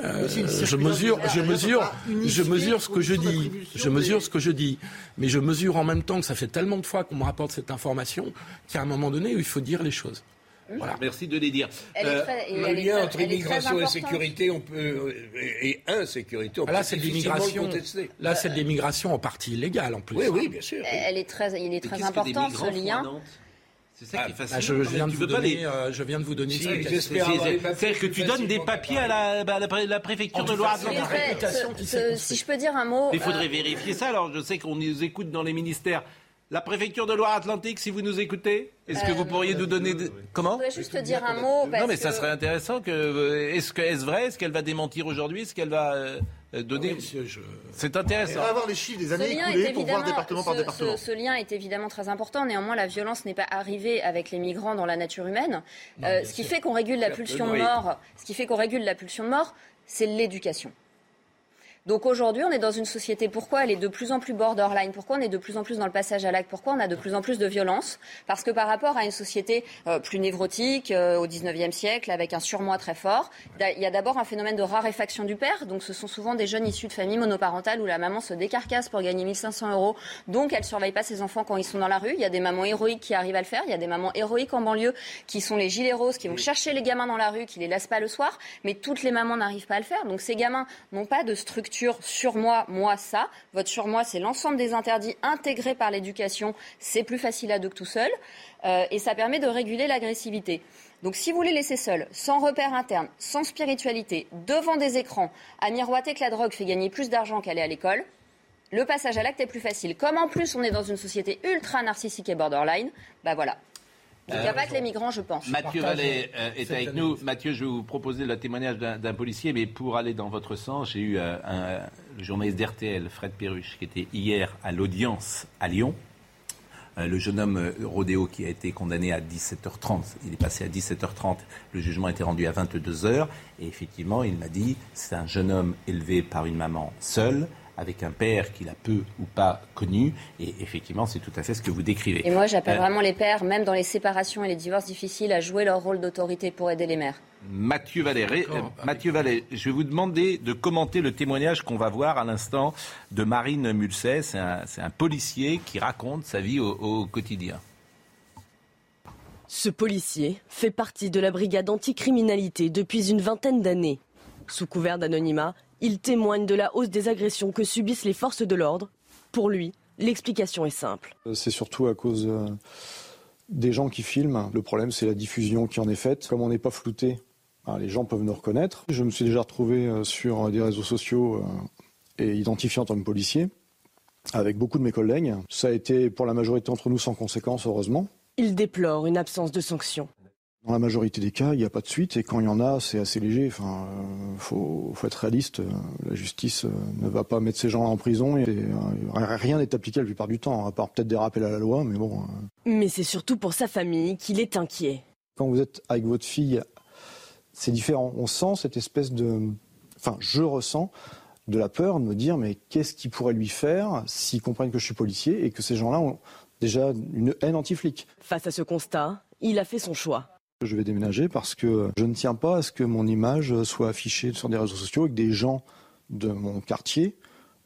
euh, je mesure, je mesure, je mesure ce que je dis. Je mesure ce que je dis, mais je mesure en même temps que ça fait tellement de fois qu'on me rapporte cette information qu'à un moment donné, il faut dire les choses. Merci de les dire. le lien entre immigration et sécurité, on peut et insécurité, on ah, là, c'est l'immigration. Là, c'est de l'immigration en partie illégale en plus. Oui, oui, bien sûr. Elle est très, il est très important ce lien. C'est ça qui est facile. Ah, je, viens de vous donner, euh, je viens de vous donner. C'est-à-dire que tu donnes des papiers à la, bah, la, préfecture de Loire-Atlantique. Si je peux dire un mot. Il faudrait euh, vérifier ça. Alors, je sais qu'on nous écoute dans les ministères. La préfecture de Loire-Atlantique, si vous nous écoutez, est-ce que vous pourriez nous donner comment Je voudrais juste dire un mot. non, mais ça serait intéressant. Que est-ce que est-ce vrai? Est-ce qu'elle va démentir aujourd'hui? Est-ce qu'elle va euh, donner C'est intéressant. On va avoir les chiffres des années écoulées pour voir département par département. Ce, lien est évidemment très important. Néanmoins, la violence n'est pas arrivée avec les migrants dans la nature humaine. Euh, ce qui fait qu'on régule la pulsion de mort, ce qui fait qu'on régule la pulsion de mort, c'est l'éducation. Donc aujourd'hui, on est dans une société, pourquoi elle est de plus en plus borderline Pourquoi on est de plus en plus dans le passage à l'acte Pourquoi on a de plus en plus de violence? Parce que par rapport à une société euh, plus névrotique euh, au 19e siècle, avec un surmoi très fort, il y a d'abord un phénomène de raréfaction du père. Donc ce sont souvent des jeunes issus de familles monoparentales où la maman se décarcasse pour gagner 1500 euros. Donc elle ne surveille pas ses enfants quand ils sont dans la rue. Il y a des mamans héroïques qui arrivent à le faire. Il y a des mamans héroïques en banlieue qui sont les gilets roses, qui vont chercher les gamins dans la rue, qui les laissent pas le soir. Mais toutes les mamans n'arrivent pas à le faire. Donc ces gamins n'ont pas de structure sur moi, moi ça. Votre sur moi, c'est l'ensemble des interdits intégrés par l'éducation. C'est plus facile à deux que tout seul. Euh, et ça permet de réguler l'agressivité. Donc si vous les laissez seuls, sans repère interne, sans spiritualité, devant des écrans, à miroiter que la drogue fait gagner plus d'argent qu'aller à l'école, le passage à l'acte est plus facile. Comme en plus on est dans une société ultra narcissique et borderline, bah voilà, il n'y a pas que les migrants, je pense. Mathieu Vallet euh, est avec nous. Mathieu, je vais vous proposer le témoignage d'un policier, mais pour aller dans votre sens, j'ai eu euh, un, le journaliste d'RTL, Fred Perruche, qui était hier à l'audience à Lyon. le jeune homme Rodéo qui a été condamné à 17h30, il est passé à 17h30, le jugement a été rendu à 22h, et effectivement, il m'a dit, c'est un jeune homme élevé par une maman seule, avec un père qu'il a peu ou pas connu. Et effectivement, c'est tout à fait ce que vous décrivez. Et moi, j'appelle euh, vraiment les pères, même dans les séparations et les divorces difficiles, à jouer leur rôle d'autorité pour aider les mères. Mathieu Vallée, euh, Mathieu Vallée, je vais vous demander de commenter le témoignage qu'on va voir à l'instant de Marine Mulset. C'est un, policier qui raconte sa vie au quotidien. Ce policier fait partie de la brigade anticriminalité depuis une vingtaine d'années. Sous couvert d'anonymat, il témoigne de la hausse des agressions que subissent les forces de l'ordre. Pour lui, l'explication est simple. C'est surtout à cause euh, des gens qui filment. Le problème, c'est la diffusion qui en est faite. Comme on n'est pas flouté, ben, les gens peuvent nous reconnaître. Je me suis déjà retrouvé euh, sur des réseaux sociaux euh, et identifié en tant que policier avec beaucoup de mes collègues. Ça a été pour la majorité d'entre nous sans conséquence, heureusement. Il déplore une absence de sanctions. Dans la majorité des cas, il n'y a pas de suite et quand il y en a, c'est assez léger. Enfin, euh, faut, être réaliste. La justice euh, ne va pas mettre ces gens-là en prison et euh, rien n'est appliqué la plupart du temps, à part peut-être des rappels à la loi, mais bon. Mais c'est surtout pour sa famille qu'il est inquiet. Quand vous êtes avec votre fille, c'est différent. On sent cette espèce de, enfin, je ressens de la peur de me dire mais qu'est-ce qui pourrait lui faire s'ils comprennent que je suis policier et que ces gens-là ont déjà une haine anti-flic? Face à ce constat, il a fait son choix. Je vais déménager parce que je ne tiens pas à ce que mon image soit affichée sur des réseaux sociaux et que des gens de mon quartier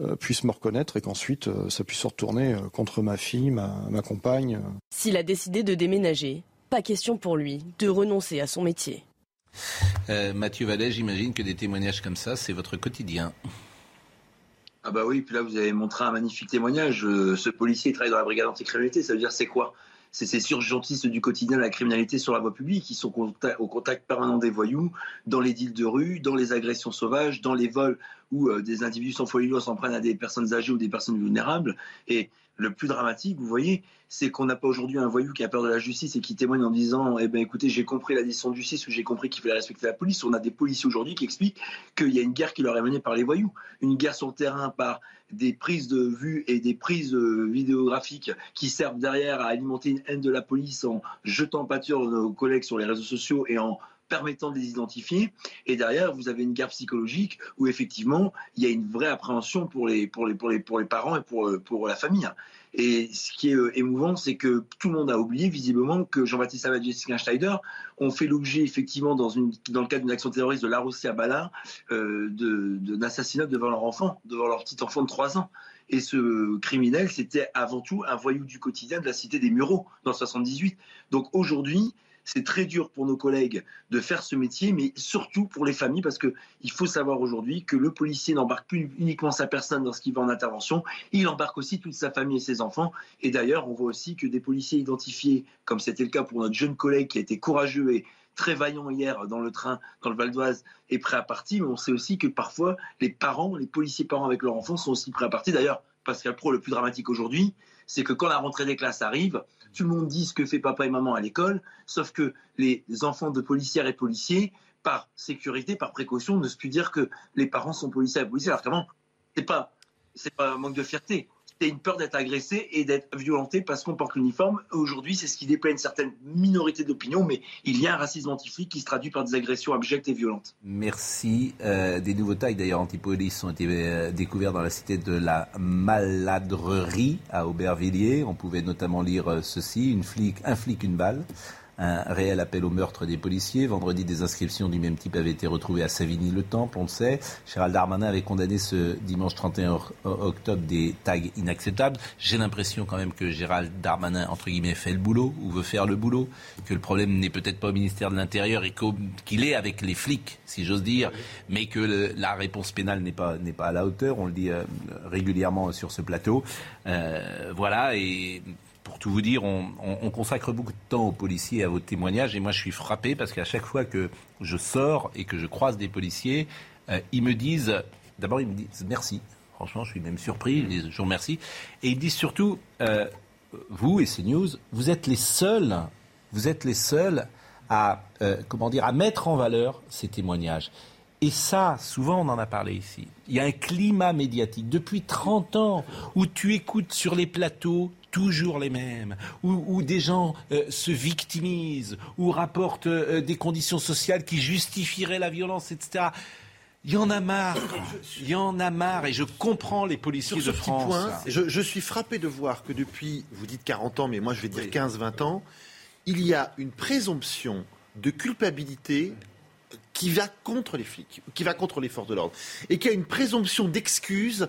euh, puissent me reconnaître et qu'ensuite euh, ça puisse se retourner euh, contre ma fille, ma, compagne. S'il a décidé de déménager, pas question pour lui de renoncer à son métier. Mathieu Vallet, j'imagine que des témoignages comme ça, c'est votre quotidien. Ah bah oui, puis là vous avez montré un magnifique témoignage. ce policier travaille dans la brigade anticriminalité, ça veut dire c'est quoi? C'est ces surgentistes du quotidien de la criminalité sur la voie publique qui sont au contact permanent des voyous, dans les deals de rue, dans les agressions sauvages, dans les vols où euh, des individus sans folie s'en prennent à des personnes âgées ou des personnes vulnérables. Et le plus dramatique, vous voyez, c'est qu'on n'a pas aujourd'hui un voyou qui a peur de la justice et qui témoigne en disant Eh ben écoutez, j'ai compris la décision de justice ou j'ai compris qu'il fallait respecter la police. On a des policiers aujourd'hui qui expliquent qu'il y a une guerre qui leur est menée par les voyous. Une guerre sur le terrain par des prises de vue et des prises euh, vidéographiques qui servent derrière à alimenter une haine de la police en jetant pâture nos collègues sur les réseaux sociaux et en permettant de les identifier. Et derrière, vous avez une guerre psychologique où effectivement, il y a une vraie appréhension pour les, pour les, pour les, pour les parents et pour, pour la famille. Et ce qui est euh, émouvant, c'est que tout le monde a oublié visiblement que Jean-Baptiste Savage et Jessica Schneider ont fait l'objet effectivement dans, une, dans le cadre d'une action terroriste de la Russie à Bala euh, d'assassinat devant leur enfant, devant leur petit enfant de 3 ans. Et ce criminel, c'était avant tout un voyou du quotidien de la cité des Mureaux dans 78. Donc aujourd'hui, c'est très dur pour nos collègues de faire ce métier, mais surtout pour les familles, parce qu'il faut savoir aujourd'hui que le policier n'embarque plus uniquement sa personne qui va en intervention, il embarque aussi toute sa famille et ses enfants. Et d'ailleurs, on voit aussi que des policiers identifiés, comme c'était le cas pour notre jeune collègue qui a été courageux et très vaillant hier dans le train, dans le Val d'Oise, est prêt à partir, mais on sait aussi que parfois les parents, les policiers parents avec leurs enfants sont aussi prêts à partir. D'ailleurs, Pascal Pro, le plus dramatique aujourd'hui, c'est que quand la rentrée des classes arrive, tout le monde dit ce que fait papa et maman à l'école, sauf que les enfants de policières et policiers, par sécurité, par précaution, ne se plus dire que les parents sont policiers et policiers. Alors qu'avant, c'est pas, c'est pas un manque de fierté une peur d'être agressé et d'être violenté parce qu'on porte l'uniforme. Aujourd'hui, c'est ce qui déplaît une certaine minorité d'opinion, mais il y a un racisme anti qui se traduit par des agressions abjectes et violentes. Merci. Euh, des nouveaux tailles d'ailleurs anti-police ont été euh, découverts dans la cité de la Maladrerie à Aubervilliers. On pouvait notamment lire euh, ceci une flic, un flic, une balle un réel appel au meurtre des policiers. Vendredi, des inscriptions du même type avaient été retrouvées à Savigny-le-Temple, on le sait. Gérald Darmanin avait condamné ce dimanche 31 octobre des tags inacceptables. J'ai l'impression quand même que Gérald Darmanin, entre guillemets, fait le boulot ou veut faire le boulot, que le problème n'est peut-être pas au ministère de l'Intérieur et qu'il est avec les flics, si j'ose dire, mais que la réponse pénale n'est pas, n'est pas à la hauteur. On le dit euh, régulièrement sur ce plateau. Euh, voilà, et tout vous dire, on, consacre beaucoup de temps aux policiers et à vos témoignages. Et moi, je suis frappé parce qu'à chaque fois que je sors et que je croise des policiers, euh, ils me disent, d'abord, ils me disent merci. Franchement, je suis même surpris. Ils disent, je vous remercie. Et ils disent surtout, euh, vous et CNews, vous êtes les seuls, vous êtes les seuls à, euh, comment dire, à mettre en valeur ces témoignages. Et ça, souvent on en a parlé ici. Il y a un climat médiatique depuis 30 ans où tu écoutes sur les plateaux toujours les mêmes, où, où des gens euh, se victimisent, ou rapportent euh, des conditions sociales qui justifieraient la violence, etc. Il y en a marre. Il y en a marre. Et je comprends les policiers Sur ce de petit France. point, je, je suis frappé de voir que depuis, vous dites 40 ans, mais moi je vais dire 15-20 ans, il y a une présomption de culpabilité qui va contre les flics, qui va contre les forces de l'ordre, et qu'il y a une présomption d'excuse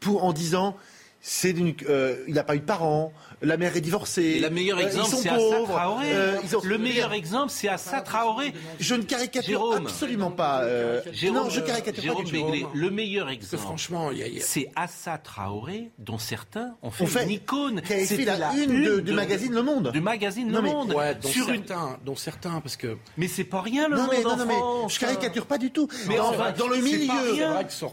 pour en disant c'est d'une- euh, il n'a pas eu de parents, la mère est divorcée, Et le meilleur euh, exemple, ils sont c'est Assa pauvres, Traoré. euh, ils ont- Le meilleur exemple, c'est Assa Traoré. Je ne caricature Jérôme. absolument pas. euh, Jérôme, non, je caricature Jérôme pas du tout. Béglé, le meilleur exemple, franchement, il y a- il y a- c'est Assa Traoré, dont certains ont fait, On fait- une icône. qui a fait C'était la une de- du magazine Le Monde. Du magazine Le mais- Monde. Ouais, dont sur une... certains, dont certains, parce que Mais c'est pas rien, Le non, Monde mais, non, en non, mais je caricature pas du tout. Mais dans, enfin, dans le c'est milieu,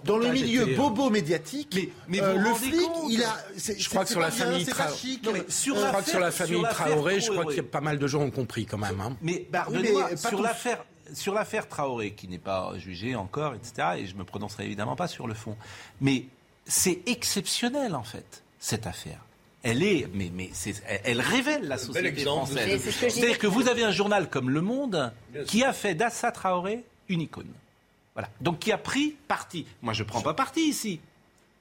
dans le milieu euh, bobo médiatique, le flic, il a. c'est- je crois que sur la famille je crois que sur la Traoré, je crois Traoré. qu'il y a pas mal de gens ont compris quand même. hein. Mais oui, pardonnez-moi, sur l'affaire sur l'affaire Traoré, qui n'est pas jugée encore, etc., et je me prononcerai évidemment pas sur le fond, mais c'est exceptionnel en fait cette affaire. Elle est, mais, elle- révèle la société française. que. C'est-à-dire que vous avez un journal comme Le Monde qui a fait d'Assa Traoré une icône. Voilà. Donc qui a pris parti. Moi, je prends pas parti ici.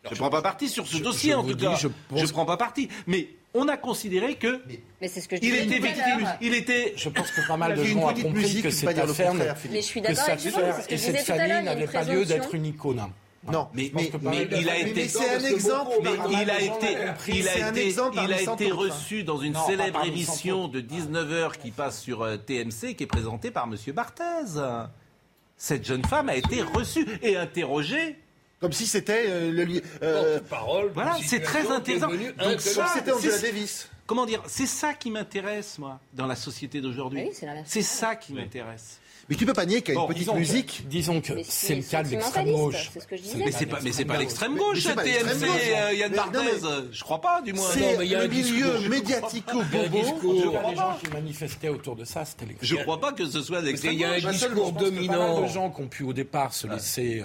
Je ne prends pas parti sur ce Je- dossier je en vous tout dis, cas. je pense- ne prends pas parti. Mais on a considéré que Mais c'est ce que je il disais était. Il était. Je pense que pas mal de gens ont petite compris musique que cette pas dire le affaire. Mais je suis d'accord cette avec que et cette famille n'avait pas lieu d'être une icône. hein. Non, Mais, il a été. Mais c'est un exemple. Mais il a été, il a été, il a reçu dans une Non, célèbre émission de 19h qui passe sur euh, TMC, qui est présentée par Monsieur Barthez. Cette jeune femme a été reçue et interrogée. Comme si c'était euh, le euh, Parole. Voilà, c'est très intéressant. Donc ça, c'était Angela c'est- Davis. comment dire, c'est ça qui m'intéresse, moi, dans la société d'aujourd'hui. Oui, c'est la même c'est ça qui m'intéresse. Mais tu peux pas nier qu'il y a une Bon, petite Disons que- musique. Disons que c'est le cas de l'extrême gauche. ce je Mais c'est pas, mais c'est l'extrême pas gauche. l'extrême Mais gauche, pas TMC, gauche. euh, Yann mais- Je crois pas, du moins. C'est Non, mais il y a le milieu Je En tout médiatico-bobo. cas, les gens qui manifestaient autour de ça, c'était l'extrême Je crois pas que ce soit l'extrême Il y a un gauche. discours Je Pas dominant. mal de gens qui ont pu au départ se laisser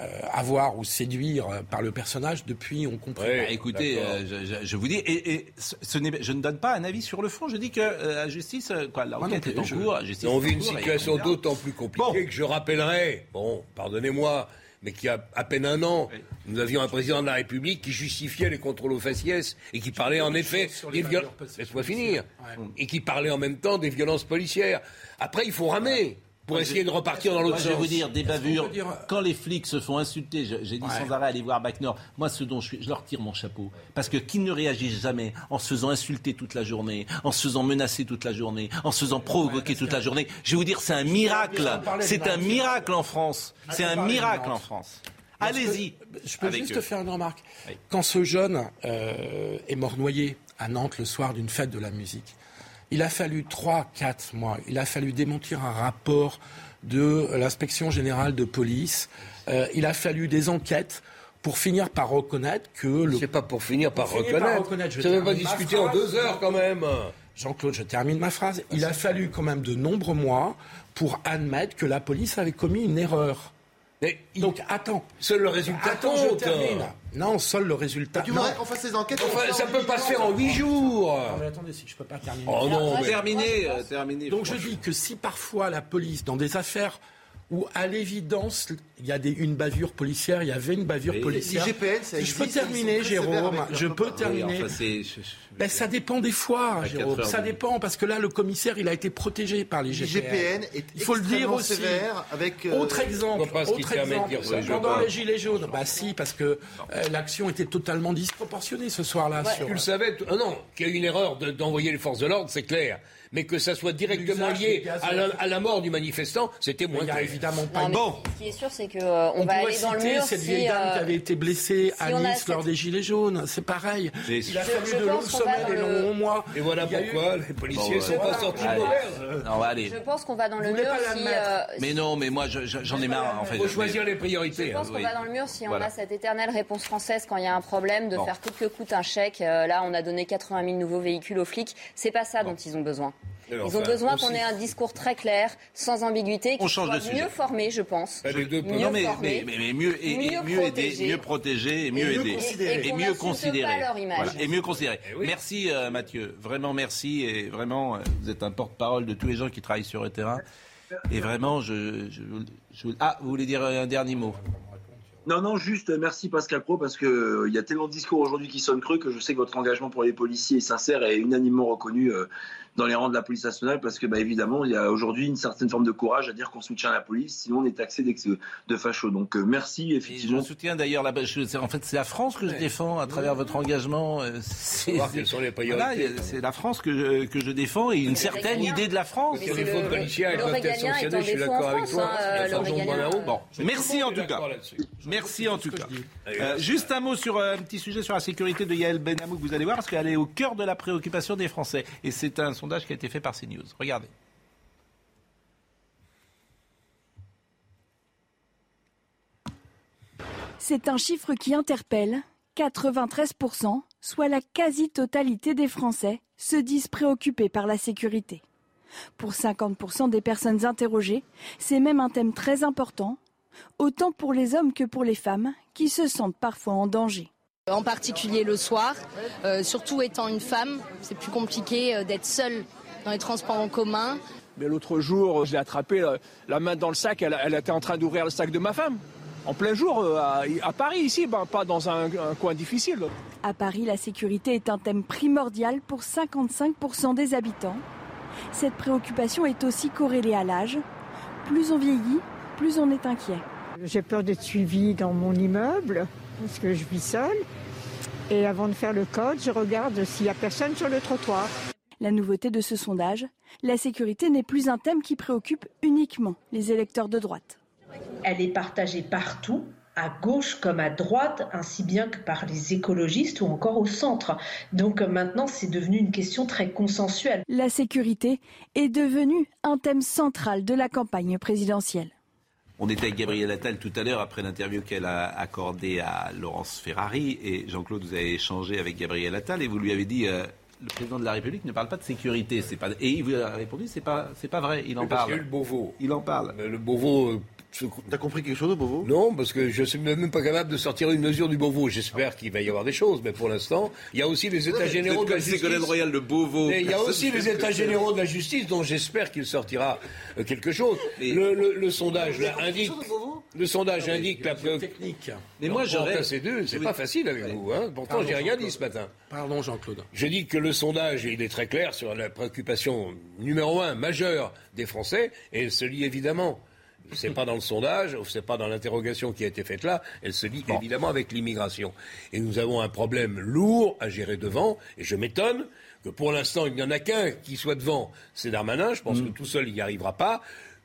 euh, avoir ou séduire euh, par le personnage, depuis. Ouais. Bah, écoutez, euh, je, je- je vous dis, et, et ce, ce n'est- je ne donne pas un avis sur le fond. Je dis que euh, la justice, quoi, l'enquête plus, est en je- cours. la justice On vit une situation on d'autant plus compliquée Bon. que je rappellerai, bon, pardonnez-moi, mais qu'il y a à peine un an, nous avions un président de la République qui justifiait les contrôles aux faciès et qui parlait en effet des violences. Laisse-moi finir. Ouais. Et qui parlait en même temps des violences policières. Après, il faut ramer pour essayer de repartir dans l'autre je vais sens. vous dire, des bavures, dire- quand les flics se font insulter, je- j'ai dit Ouais. sans arrêt aller voir Bac Nord, moi ce dont je suis, je leur tire mon chapeau. Parce que qu'ils ne réagissent jamais en se faisant insulter toute la journée, en se faisant menacer toute la journée, en se faisant provoquer toute la journée, je vais vous dire, c'est un miracle. C'est un miracle en France. C'est un miracle en France. Allez-y. Je peux juste eux. faire une remarque. Oui. Quand ce jeune euh, est mort noyé à Nantes le soir d'une fête de la musique, il a fallu 3-4 mois, il a fallu démentir un rapport de l'inspection générale de police, Euh, il a fallu des enquêtes pour finir par reconnaître que le... C'est pas pour finir par Pour finir par reconnaître. reconnaître, je pas discuter en deux heures quand même. Jean-Claude, je termine ma phrase. Il a fallu quand même de nombreux mois pour admettre que la police avait commis une erreur. Mais Donc attends. seul le résultat Attends, je compte. termine. Non, seul le résultat. Tu non. voudrais qu'on fasse les enquêtes Enfin, ça en peut pas se faire en huit jours. Non, mais attendez, si je peux pas terminer. Oh non, mais... Terminé, euh, terminé. Donc je dis que si parfois la police, dans des affaires où à l'évidence il y a des, une bavure policière, il y avait une bavure policière. l'IGPN, ça Si je peux terminer, Jérôme, je peux copains. terminer. Oui, enfin, c'est- je- je- Ben, ça dépend des fois, Jérôme. Ça dépend parce que là, le commissaire, il a été protégé par les L'IGPN GPN. est Il faut le dire aussi. avec. euh, Autre exemple, autre exemple. dire ça, je pendant les gilets jaunes, bah si, parce que euh, l'action était totalement disproportionnée ce soir-là. sur- Tu le savais, ah non, qu'il y a eu une erreur de- d'envoyer les forces de l'ordre, c'est clair. Mais que ça soit directement lié à la, à la mort du manifestant, c'était moins il n'y a clair. évidemment pas Non, Bon. Ce qui est sûr, c'est qu'on va On pourrait aller dans le mur cette si, vieille dame euh, qui avait été blessée à Nice cette- lors des Gilets jaunes. C'est pareil. Mais Il a je- fallu je de va semaines et longs mois. Et voilà pourquoi les policiers Bon, sont pas sortis allez. Je pense qu'on va dans le mur si. euh, Mais non, mais moi, je- je- j'en ai marre, en fait. Il faut choisir les Je priorités. pense hein. qu'on va dans le mur si on a cette éternelle réponse française quand il y a un problème de faire coûte que coûte un chèque. Euh, là, on a donné 80 000 nouveaux véhicules aux flics. C'est pas ça dont ils ont besoin. Ils ont besoin qu'on ait un discours très clair, sans ambiguïté, qui On change soit de sujet. mieux formé, je pense. Bah, Mieux non, mais, mieux, mieux mieux aider, protégé. mieux protéger, et mieux mieux aider. considéré. Et mieux considérer. et mieux considérer. Eh oui. Merci euh, Mathieu, vraiment merci et vraiment euh, vous êtes un porte-parole de tous les gens qui travaillent sur le terrain. Et vraiment, je, je, je- ah, vous voulez dire un dernier mot? Non, non, juste euh, merci Pascal Pro parce que euh, il y a tellement de discours aujourd'hui qui sonnent creux que je sais que votre engagement pour les policiers est sincère et unanimement reconnu euh, dans les rangs de la police nationale parce que, bah, évidemment, il y a aujourd'hui une certaine forme de courage à dire qu'on soutient la police, sinon on est taxé de facho. Donc euh, merci Et je effectivement. soutiens d'ailleurs, la, en fait, c'est la France que je défends à travers votre engagement. euh, C'est. Voilà, la France que je, que je défends et une certaine idée de la France. Mais Sur c'est les fautes le- policières, elles être je suis d'accord avec toi. hein. Bonarou. Bon, merci en tout cas. Merci en tout cas. Euh, juste un mot sur euh, un petit sujet sur la sécurité de Yael Benamou que vous allez voir parce qu'elle est au cœur de la préoccupation des Français. Et c'est un C'est un chiffre qui interpelle. 93%, soit la quasi-totalité des Français, se disent préoccupés par la sécurité. Pour 50% des personnes interrogées, c'est même un thème très important, autant pour les hommes que pour les femmes, qui se sentent parfois en danger. En particulier le soir, euh, surtout étant une femme, c'est plus compliqué euh, d'être seule dans les transports en commun. Mais l'autre jour, je l'ai attrapée la, la main dans le sac, elle, elle était en train d'ouvrir le sac de ma femme. En plein jour, euh, à, à Paris, ici, ben, pas dans un, un coin difficile. À Paris, la sécurité est un thème primordial pour 55% des habitants. Cette préoccupation est aussi corrélée à l'âge. Plus on vieillit, plus on est inquiet. J'ai peur d'être suivie dans mon immeuble parce que je vis seule. Et avant de faire le code, je regarde s'il n'y a personne sur le trottoir. La nouveauté de ce sondage, la sécurité n'est plus un thème qui préoccupe uniquement les électeurs de droite. Elle est partagée partout, à gauche comme à droite, ainsi bien que par les écologistes ou encore au centre. Donc maintenant, c'est devenu une question très consensuelle. La sécurité est devenue un thème central de la campagne présidentielle. On était avec Gabriel Attal tout à l'heure après l'interview qu'elle a accordée à Laurence Ferrari et Jean-Claude, vous avez échangé avec Gabriel Attal et vous lui avez dit euh, le président de la République ne parle pas de sécurité, c'est pas et il vous a répondu c'est pas c'est pas vrai, il en parce parle. qu'il y a eu le Beauvau. Il en parle. Le Beauvau. T'as compris quelque chose au Beauvau? Non, parce que je ne suis même pas capable de sortir une mesure du Beauvau. J'espère qu'il va y avoir des choses, mais pour l'instant, il y a aussi les États généraux de la justice. Royal de Beauvau. Il y a aussi les États généraux de la justice, dont j'espère qu'il sortira euh, quelque chose. Le, sondage indique. Le sondage indique la. Technique. Mais moi, rêve- c'est deux, c'est pas facile avec vous. Hein. Pourtant, j'ai rien dit ce matin. Pardon, Jean-Claude. Je dis que le sondage, il est très clair sur la préoccupation numéro un, majeure des Français, et elle se lie évidemment. C'est pas dans le sondage, c'est pas dans l'interrogation qui a été faite là, elle se lie évidemment avec l'immigration. Et nous avons un problème lourd à gérer devant, et je m'étonne que pour l'instant, il n'y en a qu'un qui soit devant, c'est Darmanin, je pense que tout seul, il n'y arrivera pas,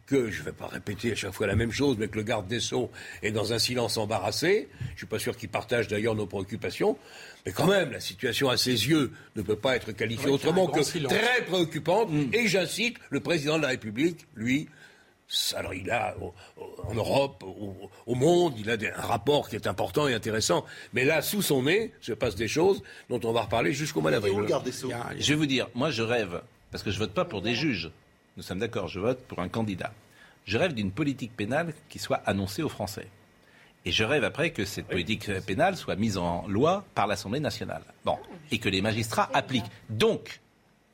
que je ne vais pas répéter à chaque fois la même chose, mais que le garde des Sceaux est dans un silence embarrassé. Je ne suis pas sûr qu'il partage d'ailleurs nos préoccupations. Mais quand même, la situation à ses yeux ne peut pas être qualifiée autrement que silence. très préoccupante. Et j'incite le président de la République, lui, alors il a au- au- en Europe, au, au monde, il a des- un rapport qui est important et intéressant. Mais là, sous son nez, se passent des choses dont on va reparler jusqu'au mois d'avril. Je vais vous dire, moi je rêve, parce que je vote pas pour des juges. Nous sommes d'accord, je vote pour un candidat. Je rêve d'une politique pénale qui soit annoncée aux Français. Et je rêve après que cette politique pénale soit mise en loi par l'Assemblée nationale. Bon, et que les magistrats appliquent. Donc,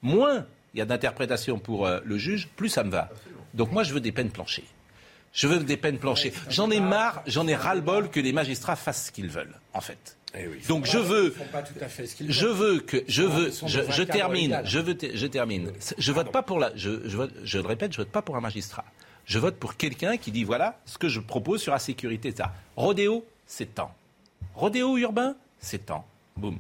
moins il y a d'interprétation pour euh, le juge, plus ça me va. Donc moi, je veux des peines planchées. Je veux des peines planchées. J'en ai marre, j'en ai ras-le-bol que les magistrats fassent ce qu'ils veulent, en fait. Donc je veux, je veux que je veux, je, termine, je veux, te- je termine. Je vote pas pour la, je, je, vote- je le répète, je vote pas pour un magistrat. Je vote pour quelqu'un qui dit voilà ce que je propose sur la sécurité. Ça. Rodéo, c'est temps. Rodéo urbain, c'est temps. Boum.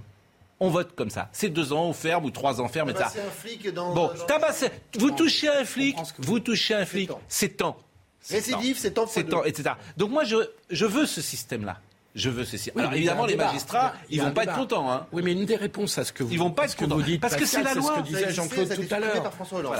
On vote comme ça. C'est deux ans ferme ou trois ans ferme, etc. Un flic dans- Bon, dans- tabasser. Vous touchez un flic, vous touchez un flic, c'est temps. C'est Récidive, c'est temps C'est temps, etc. Donc moi, je, je veux ce système-là. Je veux ceci. Oui, Alors évidemment, les magistrats, Il ils vont pas débat. être contents. Hein. Oui, mais une des réponses à ce que vous, Ils vont pas être ce que contents. vous dites, Parce que c'est la loi. ce que disait Jean-Claude tout à l'heure.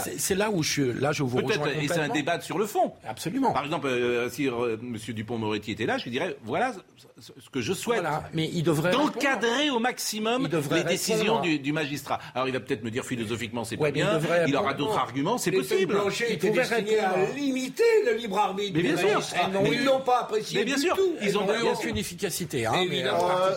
C'est- C'est là où je là je vous Peut-être, rejoins et c'est un débat sur le fond. Absolument. Par exemple, euh, si euh, M. Dupont-Moretti était là, je lui dirais voilà ce que je souhaite. Voilà, mais il devrait d'encadrer au maximum les décisions du, du magistrat. Alors il va peut-être me dire philosophiquement c'est Ouais, pas il bien, il aura d'autres arguments, c'est possible. pouvait destinées à limiter le libre arbitre. Mais bien sûr. Mais- Ils l'ont pas apprécié. Mais bien sûr, ils ont n'ont bien aucune efficacité. Hein, mais, euh,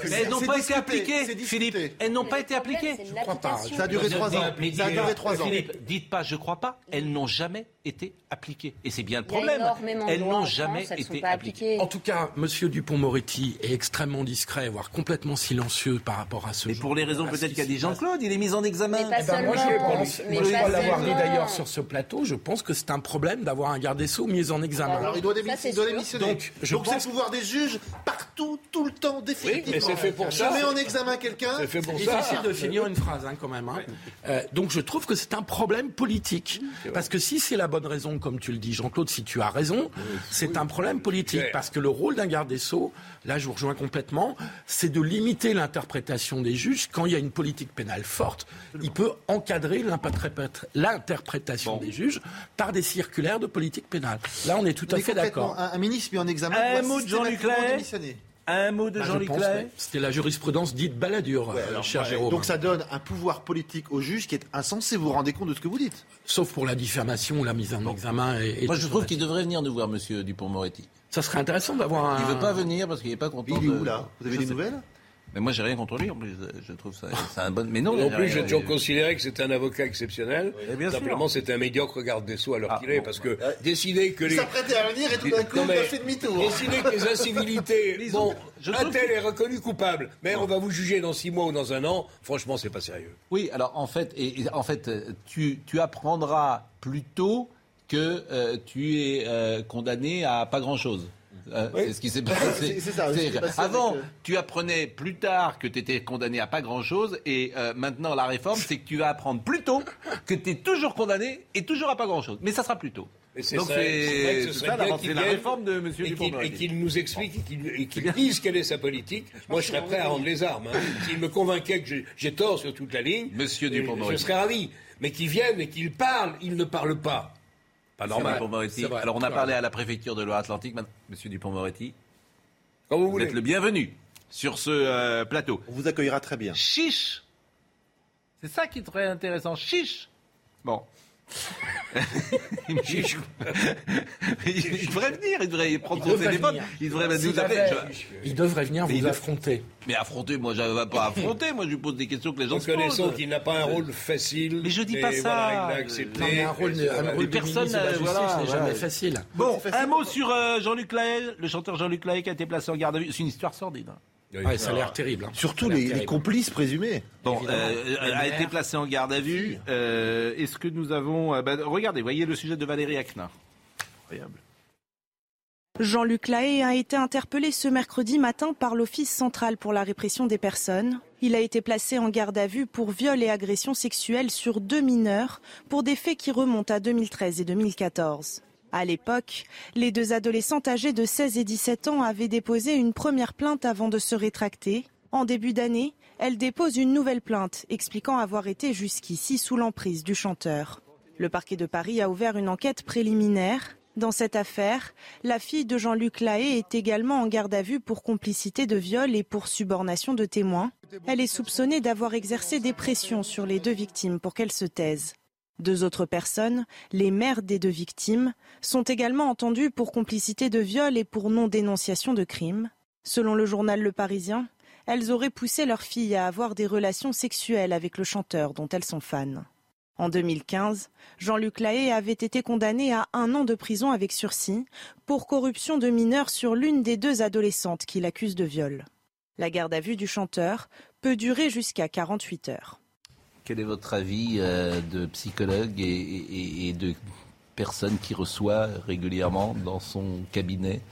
Mais elles n'ont pas été appliquées. Philippe. Elles n'ont pas été appliquées. C'est crois pas. Ça a duré trois ans. Mais Ça a dites- duré trois ans. Philippe, dites pas je crois pas, elles n'ont jamais été appliquées. Et c'est bien le y a problème. Elles n'ont France, jamais été pas appliquées. appliquées. En tout cas, Monsieur Dupont-Moretti est extrêmement discret, voire complètement silencieux par rapport à ce. Mais pour les raisons peut-être qui qu'a dit s'y passe. Jean-Claude, il est mis en examen. Mais pas Eh ben, moi, je pense, mais moi, je pas crois l'avoir dit d'ailleurs sur ce plateau, je pense que c'est un problème d'avoir un garde des Sceaux mis en examen. Alors il doit, Ça, démis- il doit démissionner. Donc, je Donc c'est pense- le pouvoir des juges partout, tout le temps, définitivement. mais c'est fait pour ça. Je mets en examen quelqu'un. C'est fait pour C'est ça. difficile de finir une phrase hein, quand même. hein. Euh, donc je trouve que c'est un problème politique. Parce que si c'est la bonne raison, comme tu le dis Jean-Claude, si tu as raison, c'est un problème politique. Parce que le rôle d'un garde des Sceaux, là je vous rejoins complètement, c'est de limiter l'interprétation des juges. Quand il y a une politique pénale forte, il peut encadrer l'interprét- l'interprétation des juges par des circulaires de politique pénale. Là on est tout à Mais fait concrètement, d'accord. Un, un ministre mis en examen Un mot de Jean-Luc. Un mot de Bah, je Jean-Luc. C'était la jurisprudence dite baladure, Ouais, euh, alors, cher ouais. Jérôme. Donc ça donne un pouvoir politique au juge qui est insensé. Vous vous rendez compte de ce que vous dites? Sauf pour la diffamation ou la mise en examen. Et, et Moi, je trouve qu'il devrait venir nous voir, monsieur Dupont-Moretti. Ça serait intéressant d'avoir un. Il veut pas venir parce qu'il est pas content. Il est de- où là? Vous avez Je des sais- nouvelles? Mais moi, j'ai rien contre lui. En plus, je trouve ça, c'est un bon. Mais non, Non j'ai plus, j'ai toujours considéré que c'est un avocat exceptionnel. Bien. Simplement, c'est un médiocre garde des Sceaux à l'heure Ah, qu'il est, bon, parce que décider que Il les... s'apprêtait à venir et tout d'un coup, il a fait demi-tour. Décider que les [laughs] incivilités... bon, je un tel que- est reconnu coupable, mais on va vous juger dans six mois ou dans un an. Franchement, c'est pas sérieux. Oui, alors en fait, et, et en fait, euh, tu, tu apprendras plus tôt que euh, tu es euh, condamné à pas grand-chose. Euh, Oui. C'est ce qui s'est [laughs] passé. c'est ça, passé Avant, avec, euh, tu apprenais plus tard que tu étais condamné à pas grand-chose, et euh, maintenant la réforme, c'est que tu vas apprendre plus tôt que tu es toujours condamné et toujours à pas grand-chose. Mais ça sera plus tôt. Et c'est Donc ça- c'est ce ça, la, qu'il réforme de M. et qu'il, et qu'il nous explique et qu'il, et qu'il dise quelle est sa politique. Moi, je serais prêt à rendre les armes. hein. S'il me convainquait que j'ai, j'ai tort sur toute la ligne, Monsieur euh, je serais ravi. Mais qu'il vienne et qu'il parle, il ne parle pas. Pas normal. Vrai. Alors on a parlé à la préfecture de Loire-Atlantique. Maintenant, Monsieur Dupond-Moretti, Quand vous vous voulez. êtes le bienvenu sur ce euh, plateau. On vous accueillera très bien. Chiche C'est ça qui est très intéressant. Chiche Bon. [laughs] Il devrait venir, il devrait prendre Il son devrait téléphone. venir. Il devrait S'il nous appeler. Je- Il devrait venir Mais vous il de- affronter. Mais affronter, moi, je ne vais pas affronter. Moi, je lui pose des questions que les gens se Reconnaissons posent. qu'il n'a pas un rôle facile. Mais je dis pas ça. Voilà, il accepté. Non, mais un rôle, Et un voilà. rôle de personne, euh, voilà, n'est voilà. jamais facile. Bon, un mot sur euh, Jean-Luc Lahaye, le chanteur Jean-Luc Lahaye qui a été placé en garde à vue. C'est une histoire sordide. hein. Ouais, ça a l'air terrible. hein. Surtout les, complices présumés. Bon, euh, a été placé en garde à vue. Euh, Est-ce que nous avons... euh, bah, regardez, voyez le sujet de Valérie Akna. Incroyable. Jean-Luc Lahaye a été interpellé ce mercredi matin par l'Office central pour la répression des personnes. Il a été placé en garde à vue pour viol et agression sexuelle sur deux mineurs pour des faits qui remontent à 2013 et 2014. À l'époque, les deux adolescentes âgées de 16 et 17 ans avaient déposé une première plainte avant de se rétracter. En début d'année, elles déposent une nouvelle plainte expliquant avoir été jusqu'ici sous l'emprise du chanteur. Le parquet de Paris a ouvert une enquête préliminaire. Dans cette affaire, la fille de Jean-Luc Lahaye est également en garde à vue pour complicité de viol et pour subornation de témoins. Elle est soupçonnée d'avoir exercé des pressions sur les deux victimes pour qu'elles se taisent. Deux autres personnes, les mères des deux victimes, sont également entendues pour complicité de viol et pour non-dénonciation de crime. Selon le journal Le Parisien, elles auraient poussé leur fille à avoir des relations sexuelles avec le chanteur dont elles sont fans. En 2015, Jean-Luc Lahaye avait été condamné à un an de prison avec sursis pour corruption de mineurs sur l'une des deux adolescentes qu'il accuse de viol. La garde à vue du chanteur peut durer jusqu'à 48 heures. Quel est votre avis euh, de psychologue et, de personne qui reçoit régulièrement dans son cabinet?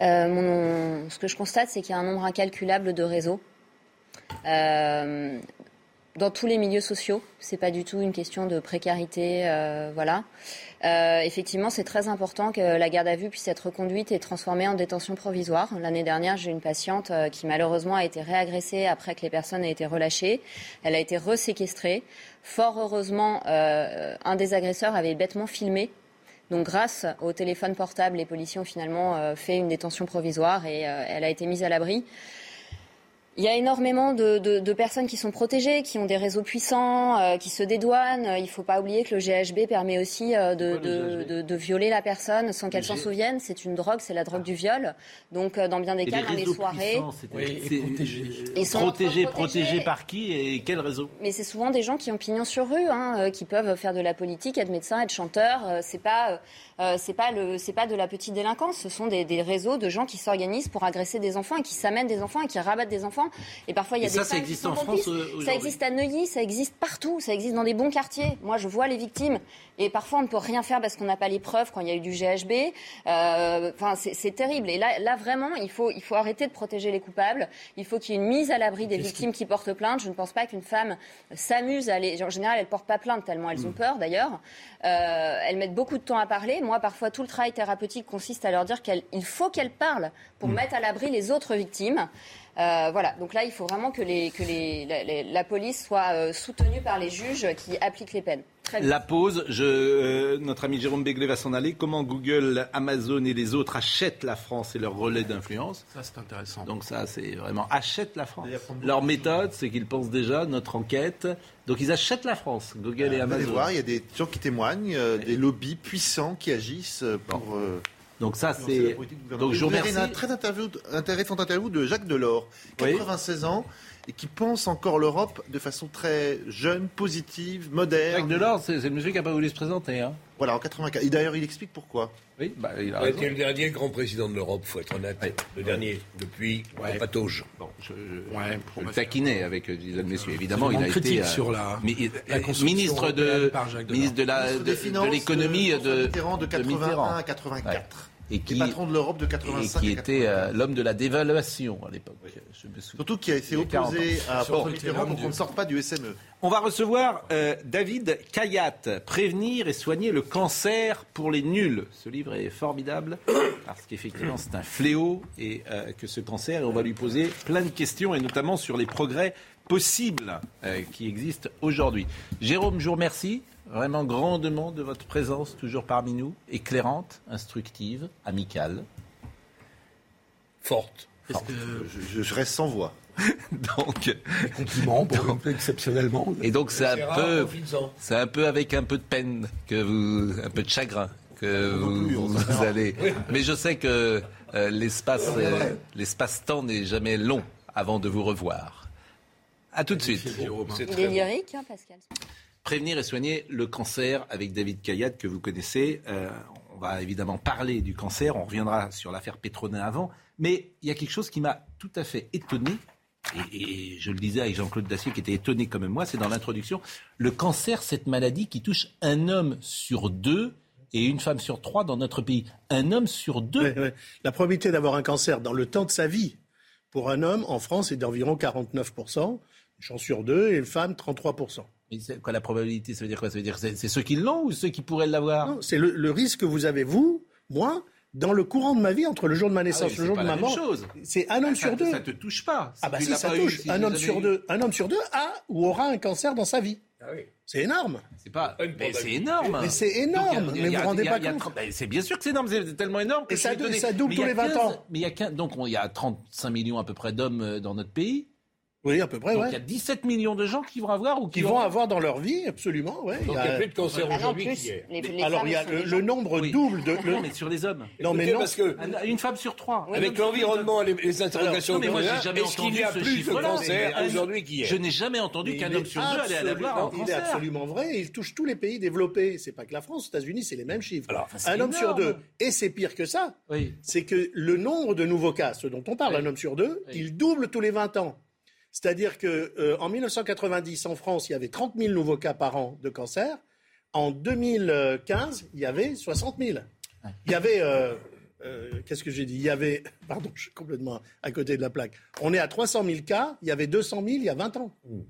Euh, ce que je constate, c'est qu'il y a un nombre incalculable de réseaux. Euh, dans tous les milieux sociaux, c'est pas du tout une question de précarité, voilà. Euh, effectivement, c'est très important que la garde à vue puisse être reconduite et transformée en détention provisoire. L'année dernière, j'ai une patiente euh, qui malheureusement a été réagressée après que les personnes aient été relâchées. Elle a été reséquestrée. Fort heureusement, euh, un des agresseurs avait bêtement filmé donc grâce au téléphone portable, les policiers ont finalement fait une détention provisoire et elle a été mise à l'abri. Il y a énormément de, de, de, personnes qui sont protégées, qui ont des réseaux puissants, euh, qui se dédouanent. Il ne faut pas oublier que le GHB permet aussi euh, de, de, violer la personne sans qu'elle s'en souvienne. C'est une drogue, c'est la drogue du viol. Donc, euh, dans bien des cas, dans les soirées. Ils sont protégés, protégés par qui et quel réseau? Mais c'est souvent des gens qui ont pignon sur rue, hein, qui peuvent faire de la politique, être médecin, être chanteur. c'est pas, c'est pas le, c'est pas de la petite délinquance. Ce sont des, des réseaux de gens qui s'organisent pour agresser des enfants et qui s'amènent des enfants et qui rabattent des enfants. Et parfois, il y a et des ça, ça existe en France Ça existe à Neuilly, ça existe partout, ça existe dans des bons quartiers. Moi, je vois les victimes. Et parfois, on ne peut rien faire parce qu'on n'a pas les preuves quand il y a eu du GHB. Euh, enfin, c'est terrible. Et là, là vraiment, il faut, il faut arrêter de protéger les coupables. Il faut qu'il y ait une mise à l'abri des victimes qui portent plainte. Je ne pense pas qu'une femme s'amuse à aller. En général, elles ne portent pas plainte tellement elles ont peur, d'ailleurs. Euh, elles mettent beaucoup de temps à parler. Moi, parfois, tout le travail thérapeutique consiste à leur dire qu'il faut qu'elles parlent pour mettre à l'abri les autres victimes. Euh, voilà, donc là, il faut vraiment que, les, que les, la, la, police soit euh, soutenue par les juges qui appliquent les peines. La pause, je, euh, notre ami Jérôme Béglé va s'en aller. Comment Google, Amazon et les autres achètent la France et leur relais d'influence? Ça, c'est intéressant. Donc ça, c'est vraiment achètent la France. Leur méthode, c'est qu'ils pensent déjà notre enquête. Donc ils achètent la France, Google et Amazon. Vous allez voir, il y a des gens qui témoignent, euh, des lobbies puissants qui agissent pour... Bon. Euh, donc ça, c'est... Donc je vous remercie. une très interview, intéressante interview de Jacques Delors, 96 oui. ans, et qui pense encore l'Europe de façon très jeune, positive, moderne. Jacques Delors, c'est le monsieur qui n'a pas voulu se présenter. Hein. Voilà, en 84. Et d'ailleurs, il explique pourquoi. Oui, bah, il a Il été le dernier grand président de l'Europe, faut être honnête. Ouais. Le dernier, depuis ouais. Patauge. Bon, je, je, ouais, je le taquinais avec Gisèle. Évidemment, il a critique été... sur la, mais, la ministre de, ministre de la, ministre de l'économie de, Mitterrand de 81 à 84 et qui, patron de l'Europe de 85 et qui était euh, l'homme de la dévaluation à l'époque. Oui. Surtout qui a s'est opposé à François Mitterrand pour qu'on ne sorte pas du SME. On va recevoir euh, David Kayat, Prévenir et soigner le cancer pour les nuls. Ce livre est formidable parce qu'effectivement c'est un fléau et euh, que ce cancer, et on va lui poser plein de questions et notamment sur les progrès possibles euh, qui existent aujourd'hui. Jérôme, je vous remercie vraiment grandement de votre présence toujours parmi nous, éclairante, instructive, amicale. Forte. Forte. Que je, je, reste sans voix. [laughs] donc, pour donc, exceptionnellement. Et donc c'est un peu, c'est un peu avec un peu de peine que vous, un peu de chagrin que vous, plus, vous allez. Oui. Mais je sais que euh, l'espace, euh, l'espace-temps n'est jamais long avant de vous revoir. À tout de suite. Il est lyrique, hein, Pascal. Prévenir et soigner le cancer avec David Kayat que vous connaissez. Euh, on va évidemment parler du cancer, on reviendra sur l'affaire Pétronin avant, mais il y a quelque chose qui m'a tout à fait étonné, et, je le disais avec Jean-Claude Dacier qui était étonné comme moi, c'est dans l'introduction, le cancer, cette maladie qui touche un homme sur deux et une femme sur trois dans notre pays. Un homme sur deux. La probabilité d'avoir un cancer dans le temps de sa vie pour un homme en France est d'environ 49%, une chance sur deux, et une femme 33%. Mais quoi la probabilité Ça veut dire quoi? Ça veut dire c'est, c'est ceux qui l'ont ou ceux qui pourraient l'avoir? Non, c'est le, le, risque que vous avez, vous, moi, dans le courant de ma vie, entre le jour de ma naissance ah oui, et le jour de ma mort. Chose. C'est un homme ça, sur deux. Ça te touche pas. Ah bah si, ça touche. Eu, si un, homme sur deux, un homme sur deux a ou aura un cancer dans sa vie. Ah oui. C'est énorme. C'est pas. Mais c'est énorme. Mais c'est énorme. Donc, a, mais vous vous rendez pas compte. C'est bien sûr que c'est énorme. C'est tellement énorme. Et ça, ça double tous les 20 ans. Mais il y a 15, donc il y a 35 millions à peu près d'hommes dans notre pays. Oui, à peu près. Donc ouais. il y a 17 millions de gens qui vont avoir ou qui, qui vont avoir dans leur vie, absolument. Ouais. Donc il y a plus de cancer Ah aujourd'hui qu'hier. Alors il y a le, le nombre oui. double de. Le... Non, mais sur les hommes. Non, mais non. parce que une femme sur trois. Oui, avec l'environnement, les, les interrogations. Alors, non, mais moi j'ai jamais entendu qu'il y a ce plus de cancer mais, aujourd'hui qu'hier Je n'ai jamais entendu qu'un homme sur deux allait avoir un cancer. Il est absolument vrai. Il touche tous les pays développés. C'est pas que la France, aux États-Unis, c'est les mêmes chiffres. Alors, un homme sur deux. Et c'est pire que ça. C'est que le nombre de nouveaux cas, ce dont on parle, un homme sur deux, il double tous les 20 ans. C'est-à-dire qu'en euh, 1990, en France, il y avait 30 000 nouveaux cas par an de cancer. En 2015, il y avait 60 000. Il y avait, euh, euh, qu'est-ce que j'ai dit? Il y avait, [laughs] pardon, je suis complètement à côté de la plaque. On est à 300 000 cas, il y avait 200 000 il y a 20 ans. Mmh.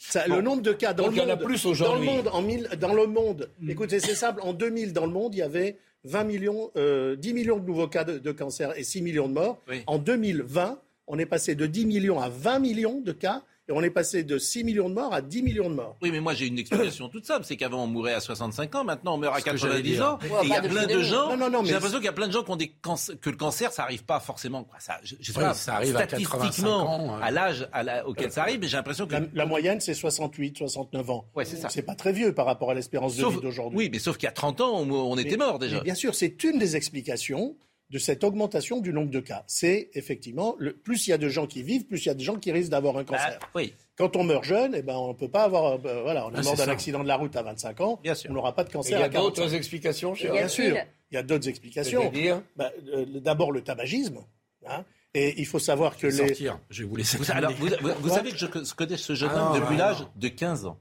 Ça, Bon. Le nombre de cas dans Donc, le il y en a monde, plus dans le aujourd'hui. monde, en mille, dans le monde. Mm. Écoutez, c'est simple. En 2000, dans le monde, il y avait 20 millions, euh, 10 millions de nouveaux cas de, de cancer et 6 millions de morts. Oui. En 2020, on est passé de 10 millions à 20 millions de cas et on est passé de 6 millions de morts à 10 millions de morts. Oui, mais moi j'ai une explication toute simple, c'est qu'avant on mourait à 65 ans, maintenant on meurt à Ce que j'allais 90 dire. ans. Ouais, et il y a plein de 2000. gens. Non, non, non, mais j'ai l'impression qu'il y a plein de gens qui ont des canc- que le cancer, ça arrive pas forcément. quoi. Ça, je, je sais Oui, pas, ça arrive à 85 statistiquement, ans, à l'âge à la- auquel ça arrive, mais j'ai l'impression que La, la moyenne, c'est 68, 69 ans. Ouais, c'est ça. C'est pas très vieux par rapport à l'espérance de Sauf- vie d'aujourd'hui. Oui, mais sauf qu'il y a 30 ans, on, on était mort déjà. mais bien sûr, c'est une des explications de cette augmentation du nombre de cas. C'est effectivement, le, plus il y a de gens qui vivent, plus il y a de gens qui risquent d'avoir un cancer. Bah, oui. Quand on meurt jeune, eh ben, on ne peut pas avoir. euh, ben, voilà, on est Ah, mort d'un accident de la route à 25 ans. On n'aura pas de cancer il y a à 45. d'autres explications, cher Bien sûr. Il y a d'autres explications. Bah, euh, D'abord, le tabagisme. hein, et il faut savoir que Je vais les. sortir. Je vais vous laisser Vous, alors, vous, vous- savez que je connais ce jeune Ah homme depuis l'âge de 15 ans.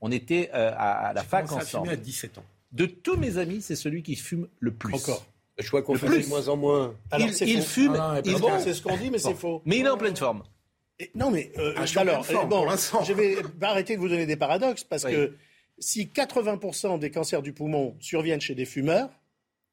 On était euh, à, à la fac commencé à ensemble. à 17 ans. De tous mes amis, c'est celui qui fume le plus. Encore. Je crois qu'on Le fait plus. de moins en moins. Alors, il fume. Ah, il- bon, c'est ce qu'on dit, mais c'est faux. Mais il est en pleine forme. Et- non, mais euh, Ah, alors, forme euh, bon, je vais [laughs] arrêter de vous donner des paradoxes parce Oui. que si 80% des cancers du poumon surviennent chez des fumeurs,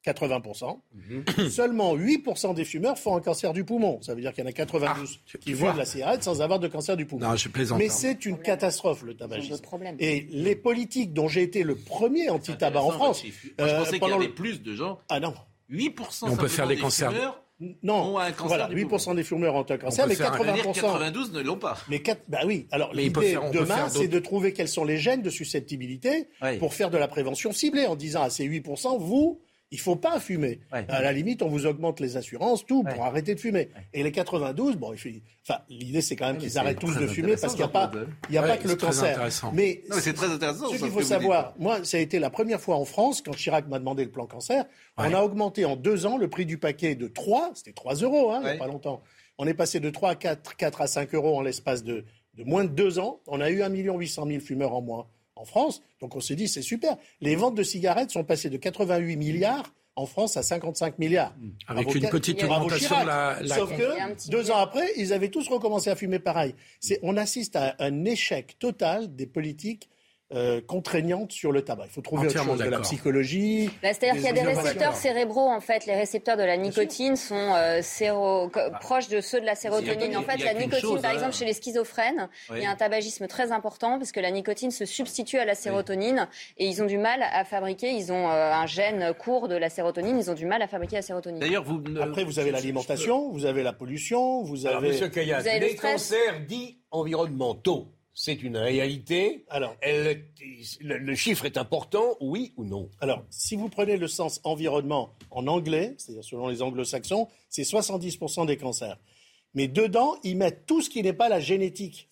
80%, Mhm. seulement 8% des fumeurs font un cancer du poumon. Ça veut dire qu'il y en a 92 Ah, qui fument de la cigarette sans avoir de cancer du poumon. Non, je plaisante. Mais hein. c'est une catastrophe le tabagisme. Et les politiques dont j'ai été le premier anti-tabac en France. Moi, je euh, pensais qu'il y avait le- plus de gens. Ah non. 8% On peut faire des des cancers. fumeurs Non, ont un cancer voilà, du 8% des fumeurs ont un cancer, mais faire un- Ça veut dire 80%. 92 ne l'ont pas. Mais quatre- bah oui, alors l'idée demain, c'est de trouver quels sont les gènes de susceptibilité Oui. pour faire de la prévention ciblée en disant à ces 8%, vous, il faut pas fumer. Ouais. À la limite, on vous augmente les assurances, tout, pour Ouais. arrêter de fumer. Et les 92, bon, il fait- enfin, l'idée c'est quand même qu'ils arrêtent tous de fumer parce qu'il n'y a pas, il y a Ouais, pas que le c'est très cancer. intéressant. Mais Non, mais c'est très intéressant. ce qu'il faut savoir, moi, ça a été la première fois en France, quand Chirac m'a demandé le plan cancer, on a augmenté en deux ans le prix du paquet de 3, c'était 3 euros, hein, il n'y a pas longtemps. On est passé de 3 à 4, 4 à 5 euros en l'espace de, de moins de deux ans. On a eu 1 800 000 fumeurs en moins en France. Donc on s'est dit, c'est super. Les ventes de cigarettes sont passées de 88 milliards en France à 55 milliards. Avec Bravo une petite augmentation la- la- Sauf que deux ans après, ils avaient tous recommencé à fumer pareil. C'est, on assiste à un échec total des politiques euh, contraignantes sur le tabac. Il faut trouver autre chose, de la psychologie. Bah, C'est-à-dire qu'il y a des récepteurs cérébraux, en fait. Les récepteurs de la nicotine sont euh, séro- co- proches de ceux de la sérotonine. A- En fait, la nicotine, chose, par hein. exemple, chez les schizophrènes, Oui. il y a un tabagisme très important parce que la nicotine se substitue à la sérotonine et ils ont du mal à fabriquer, ils ont euh, un gène court de la sérotonine, ils ont du mal à fabriquer la sérotonine. D'ailleurs, vous. ne- Après, vous avez l'alimentation, vous avez la pollution, vous Alors, avez... Monsieur Vous avez le les cancers dits environnementaux, c'est une réalité. Alors, Elle- le, le chiffre est important, oui ou non? Alors, si vous prenez le sens environnement en anglais, c'est-à-dire selon les anglo-saxons, c'est 70% des cancers. Mais dedans, ils mettent tout ce qui n'est pas la génétique.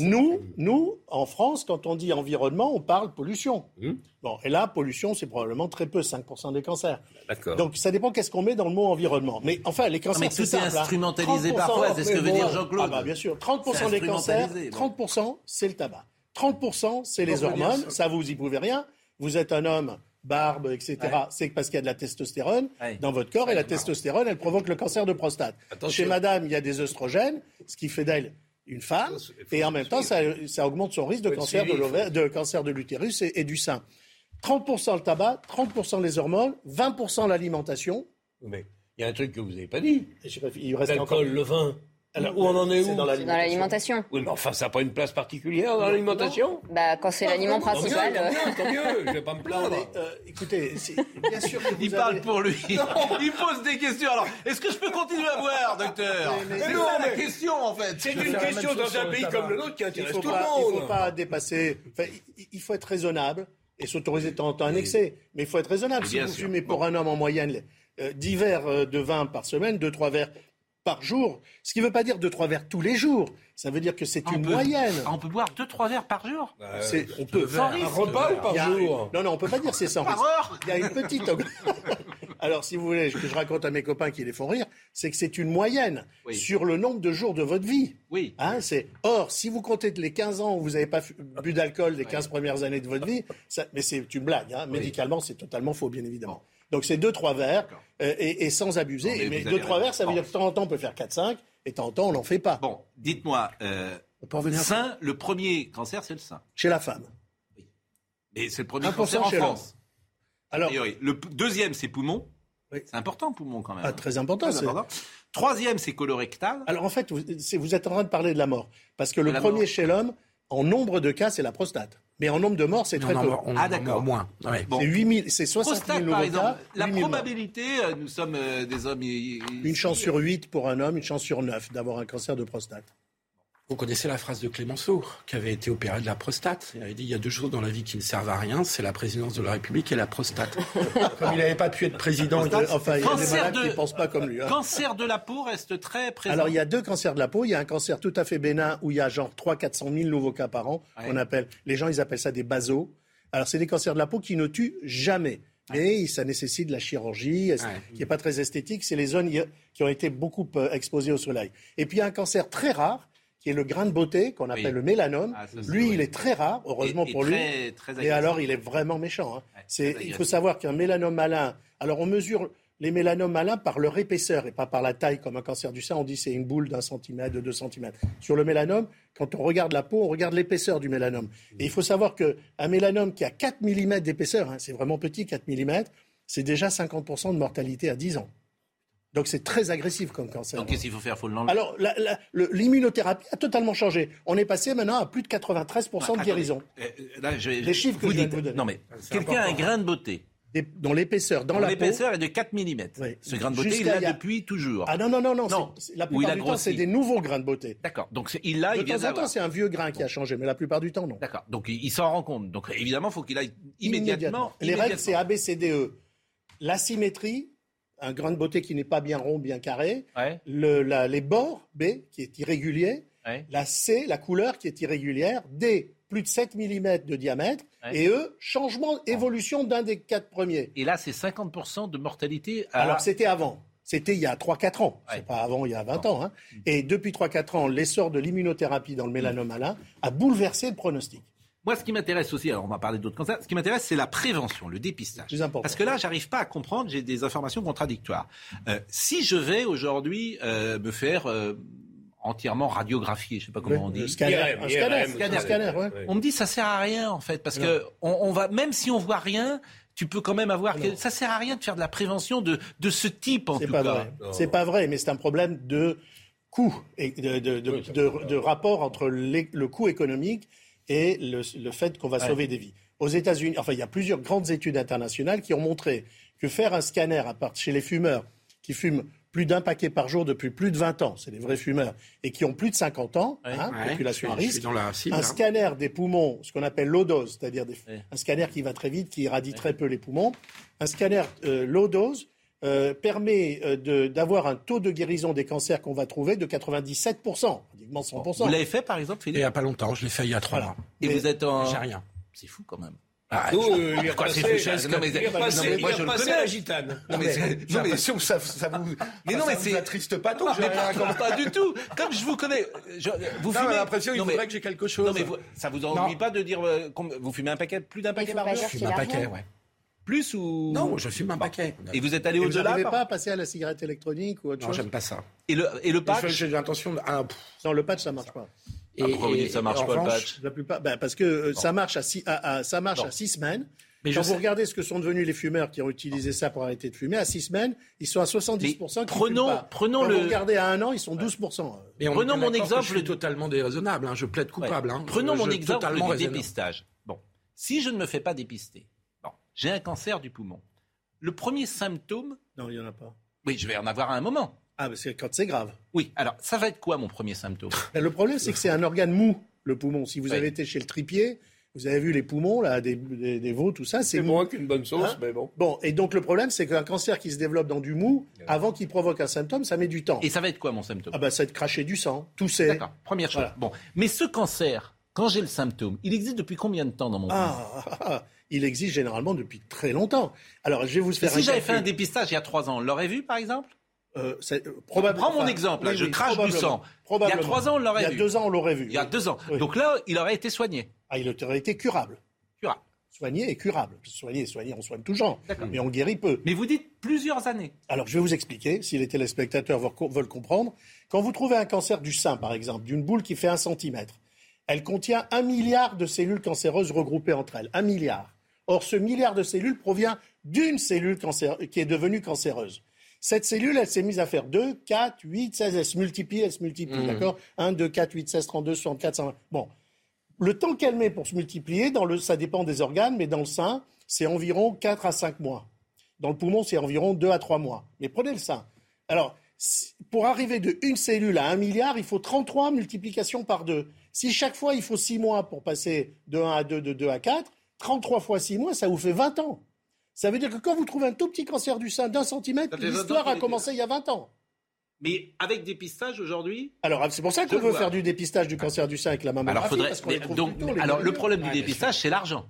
Nous, nous, en France, quand on dit environnement, on parle pollution. Hmm. Bon, et là, pollution, c'est probablement très peu, 5% des cancers. D'accord. Donc, ça dépend qu'est-ce qu'on met dans le mot environnement. Mais enfin, les cancers, mais c'est tout est simple, hein. instrumentalisé 30%, parfois, c'est ce que mais veut dire Jean-Claude. Ah bah, bien sûr. 30% C'est des cancers, instrumentalisé, 30%, c'est le tabac. 30%, c'est les hormones. ça. Ça, vous y pouvez rien. Vous êtes un homme, barbe, etc. C'est parce qu'il y a de la testostérone Ouais. dans votre corps. Et la testostérone, elle provoque le cancer de prostate. Attention. Chez madame, il y a des œstrogènes, ce qui fait d'elle une femme. Il faut Et en même temps, ça, ça augmente son risque de cancer de, de cancer de l'utérus et, et du sein. 30% le tabac, 30% les hormones, 20% l'alimentation. Mais il y a un truc que vous n'avez pas dit. Pas, Il reste encore. L'alcool, le vin. Alors, où on en est où dans C'est dans l'alimentation. Oui, mais enfin, ça n'a pas une place particulière dans l'alimentation Bah, quand c'est l'aliment Tant mieux, principal. tant euh, mieux, tant mieux, je vais pas me Non, plaindre. mais, euh, écoutez, c'est- bien sûr que [laughs] vous Il avez- parle pour lui. [laughs] Il pose des questions. Alors, est-ce que je peux continuer à boire, docteur Mais- mais- C'est mais non, ça la mais- question, en fait. C'est une question dans un pays comme le nôtre qui intéresse faut tout pas, le il monde. faut pas dépasser. enfin, il- faut être raisonnable et s'autoriser de temps en temps un excès. Mais il faut être raisonnable. Si vous fumez pour un homme en moyenne euh, 10 verres euh, de vin par semaine, 2-3 verres par jour, ce qui ne veut pas dire 2-3 verres tous les jours. Ça veut dire que c'est On une peut- moyenne. On peut boire 2-3 verres par jour Bah, C'est- on peut sans Un risque. repas ou par a- jour Non, non, on peut pas dire c'est sans Par risque. heure Il y a une petite. [laughs] Alors, si vous voulez que je raconte à mes copains qui les font rire, c'est que c'est une moyenne Oui. sur le nombre de jours de votre vie. Oui. Hein, c'est... Or, si vous comptez les 15 ans où vous n'avez pas bu d'alcool les 15 premières années de votre vie, ça... mais c'est une blague. Hein. Médicalement, c'est totalement faux, bien évidemment. Donc, c'est 2-3 verres euh, et, et sans abuser. Non, mais mais avez 2-3 raison. verres, ça veut Bon. dire que de temps en temps, on peut faire 4-5 et de temps en temps, on n'en fait pas. Bon, dites-moi, euh, Sein, le premier cancer, c'est le sein. Chez la femme. Et c'est le premier 1% cancer en. France. Alors, priori. le deuxième, c'est poumon. C'est important, poumon, quand même. Ah, très important, Très c'est- important. Troisième, c'est colorectal. Alors en fait, vous, êtes en train de parler de la mort. Parce que De le premier mort. chez l'homme, en nombre de cas, c'est la prostate. Mais en nombre de morts, c'est très peu. on Ah, d'accord. moins. Ouais. Bon. C'est 8000, c'est 60 000 Prostate, nouveaux par cas, exemple. La 8000 morts. probabilité, euh, nous sommes euh, des hommes. Une chance sur 8 pour un homme, une chance sur 9 d'avoir un cancer de prostate. Vous connaissez la phrase de Clémenceau, qui avait été opéré de la prostate. Il avait dit il y a deux choses dans la vie qui ne servent à rien, c'est la présidence de la République et la prostate. [laughs] Comme il n'avait pas pu être président, il- enfin, il y a des malades de- qui ne pensent pas comme lui. hein. Cancer de la peau reste très présent. Alors, il y a deux cancers de la peau. Il y a un cancer tout à fait bénin où il y a genre 300-400 000 nouveaux cas par an. Ouais. On appelle, les gens, ils appellent ça des basos. Alors, c'est des cancers de la peau qui ne tuent jamais. Mais ça nécessite de la chirurgie, qui n'est pas très esthétique. C'est les zones qui ont été beaucoup euh, exposées au soleil. Et puis, il y a un cancer très rare, qui est le grain de beauté, qu'on appelle Oui. le mélanome. Ah, ça, lui, vrai. il est très rare, heureusement Et- et pour très- lui. très et alors, il est vraiment méchant. hein. C'est- il faut savoir qu'un mélanome malin. Alors, on mesure les mélanomes malins par leur épaisseur et pas par la taille, comme un cancer du sein. On dit c'est une boule d'un centimètre, de deux centimètres. Sur le mélanome, quand on regarde la peau, on regarde l'épaisseur du mélanome. Et il faut savoir qu'un mélanome qui a 4 mm d'épaisseur, hein, c'est vraiment petit, 4 mm, c'est déjà 50% de mortalité à 10 ans. Donc c'est très agressif comme cancer. Donc, qu'est-ce qu'il faut faire? Faut l'enlever? Alors, la- la- le- l'immunothérapie a totalement changé. On est passé maintenant à plus de 93% de Attendez. guérison. Euh, Là, je, Les chiffres que vous je de dites- vous donner. Non, mais C'est quelqu'un a un grain de beauté. Des- Dans l'épaisseur, dans dont la peau. l'épaisseur est de 4 mm. Ce grain de beauté, il Jusqu'à l'a il y a- depuis toujours. Ah non, non, non, non. Non. c'est- c'est- La plupart a du temps, c'est des nouveaux grains de beauté. D'accord. Donc, c'est- il l'a, de il vient temps en temps, c'est un vieux grain qui a changé, mais la plupart du temps, non. D'accord. Donc, il, il s'en rend compte. Donc, évidemment, il faut qu'il aille immédiatement. Les règles, c'est immédiatement. A, Un grain de beauté qui n'est pas bien rond, bien carré. Ouais. Le- la- les bords, B, qui est irrégulier. Ouais. La C, la couleur qui est irrégulière. D, plus de 7 mm de diamètre. Ouais. Et E, changement, évolution d'un des quatre premiers. Et là, c'est 50% de mortalité. À... Alors, c'était avant. C'était il y a 3-4 ans. C'est pas avant, il y a 20 ans. hein. Et depuis 3-4 ans, l'essor de l'immunothérapie dans le mélanome malin a bouleversé le pronostic. Moi, ce qui m'intéresse aussi, alors on va parler d'autres cancers, ce qui m'intéresse, c'est la prévention, le dépistage. Plus important. Parce que là, j'arrive pas à comprendre, j'ai des informations contradictoires. Euh, si je vais aujourd'hui euh, me faire euh, entièrement radiographier, je sais pas comment Oui, on dit. le scanner, IRM, un scanner, IRM, un scanner, ouais. On me dit ça sert à rien en fait, parce que on, on va même si on voit rien, tu peux quand même avoir que ça sert à rien de faire de la prévention de de ce type en C'est tout pas cas. vrai. C'est pas vrai, mais c'est un problème de coût et de, de- de- de- de rapport entre les- le coût économique et le, le fait qu'on va Ouais. sauver des vies. Aux États-Unis, enfin, il y a plusieurs grandes études internationales qui ont montré que faire un scanner à part chez les fumeurs qui fument plus d'un paquet par jour depuis plus de 20 ans, c'est des vrais fumeurs, et qui ont plus de 50 ans, hein, Ouais, population à risque, suis dans la cible, un hein. scanner des poumons, ce qu'on appelle low dose, c'est-à-dire des- un scanner qui va très vite, qui irradie très peu les poumons, un scanner euh, low dose euh, permet euh, d'avoir un taux de guérison des cancers qu'on va trouver de 97%, pratiquement 100%. Vous l'avez fait par exemple, Et Philippe il n'y a pas longtemps, je l'ai fait il y a trois Voilà. mois. Et vous êtes en. J'ai rien. C'est fou quand même. Ah, je- euh, il est Pourquoi repassé, non, mais- il est non, repassé- mais il moi, est je le repassé la gitane. Non mais, non, mais que ça, ça vous, Mais non, ça mais vous c'est- attriste pas j'ai mais pas, comme- pas du tout. Comme je vous connais, je- vous Non, fumez. l'impression mais- faudrait que j'ai quelque chose. Non mais vous- ça vous ennuie pas de dire euh, vous fumez un paquet, plus d'un Il paquet par jour Je fume un paquet, ouais. Plus ou Non, je fume un paquet. Et vous êtes allé Et vous au-delà n'arrivez par- pas à passer à la cigarette électronique ou autre Non, chose j'aime pas ça. Et le et le Je- patch J'ai l'intention de. ah, pff. Non, le patch, ça marche pas. Et- Ah, pourquoi vous dites ça marche en pas, le revanche, patch La plupart, ben, parce que euh, ça marche à six, à- à- ça marche Non. à six semaines. Mais Quand je vous sais- regardez ce que sont devenus les fumeurs qui ont utilisé ça pour arrêter de fumer, à six semaines, ils sont à 70%. Mais qui prenons- pas. prenons Quand le- vous regardez à un an, ils sont 12%. Mais on est Prenons bien mon d'accord que exemple Je suis totalement déraisonnable. hein, Je plaide Ouais. coupable. hein. Prenons Je- mon je- exemple totalement du raisonnable. dépistage. Bon, si je ne me fais pas dépister, j'ai un cancer du poumon. Le premier symptôme, Non, il n'y en a pas. oui, je vais en avoir à un moment. Ah, mais c'est quand c'est grave. Oui, alors ça va être quoi mon premier symptôme? Ben, le problème, c'est que c'est un organe mou, le poumon. Si vous avez été chez le tripier, vous avez vu les poumons, là, des, des, des veaux, tout ça, c'est moins qu'une bonne sauce, Hein? mais bon. Bon, et donc le problème, c'est qu'un cancer qui se développe dans du mou, avant qu'il provoque un symptôme, ça met du temps. Et ça va être quoi mon symptôme? Ah ben, ça va être cracher du sang, tousser. D'accord, première chose. Voilà. Bon, mais ce cancer, quand j'ai le symptôme, il existe depuis combien de temps dans mon poumon? Ah, ah, ah, il existe généralement depuis très longtemps. Alors, je vais vous faire si j'avais fait un dépistage il y a trois ans, on l'aurait vu par exemple? Euh, euh, Prends mon exemple, oui, je crache du sang. Il y a trois ans, on l'aurait Il y vu. a deux ans, on l'aurait vu. Il y a deux ans. Oui. Donc là, il aurait été soigné. Ah, il aurait été curable. Vois. soigné et curable. Soigné et soigné, on soigne tout genre, mais on guérit peu. Mais vous dites plusieurs années. Alors, je vais vous expliquer, si les téléspectateurs veulent comprendre. Quand vous trouvez un cancer du sein, par exemple, d'une boule qui fait un centimètre, elle contient un milliard de cellules cancéreuses regroupées entre elles. Un milliard. Or, ce milliard de cellules provient d'une cellule qui est devenue cancéreuse. Cette cellule, elle s'est mise à faire 2, 4, 8, 16, elle se multiplie, elle se multiplie, mmh. d'accord? 1, 2, 4, 8, 16, 32, 64, 120. Bon. Le temps qu'elle met pour se multiplier, dans le, ça dépend des organes, mais dans le sein, c'est environ 4 à 5 mois. Dans le poumon, c'est environ 2 à 3 mois. Mais prenez le sein. Alors, pour arriver de une cellule à un milliard, il faut 33 multiplications par 2. Si chaque fois, il faut 6 mois pour passer de 1 à 2, de 2 à 4, 33 fois 6 mois, ça vous fait 20 ans. Ça veut dire que quand vous trouvez un tout petit cancer du sein d'un centimètre, l'histoire a commencé il y a 20 ans. Mais avec dépistage aujourd'hui Alors c'est pour ça qu'on veut faire du dépistage du cancer du sein avec la mammographie. Alors, faudrait, donc, alors le problème du dépistage, c'est l'argent.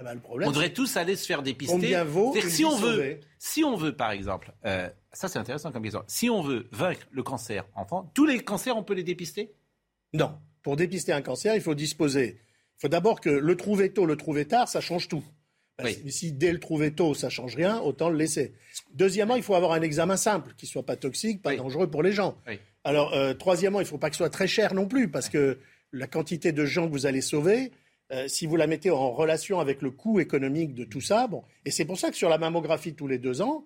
Ah problème, on devrait tous aller se faire dépister. Combien vaut si on veut, si on veut, par exemple, euh, ça c'est intéressant comme question. Si on veut vaincre le cancer enfant, tous les cancers, on peut les dépister? Non. Pour dépister un cancer, il faut disposer. Il faut d'abord que le trouver tôt, le trouver tard, ça change tout. Si dès le trouver tôt, ça change rien, autant le laisser. Deuxièmement, il faut avoir un examen simple, qui soit pas toxique, pas dangereux pour les gens. Alors, euh, troisièmement, il ne faut pas que ce soit très cher non plus, parce que la quantité de gens que vous allez sauver, euh, si vous la mettez en relation avec le coût économique de tout ça, bon. Et c'est pour ça que sur la mammographie tous les deux ans,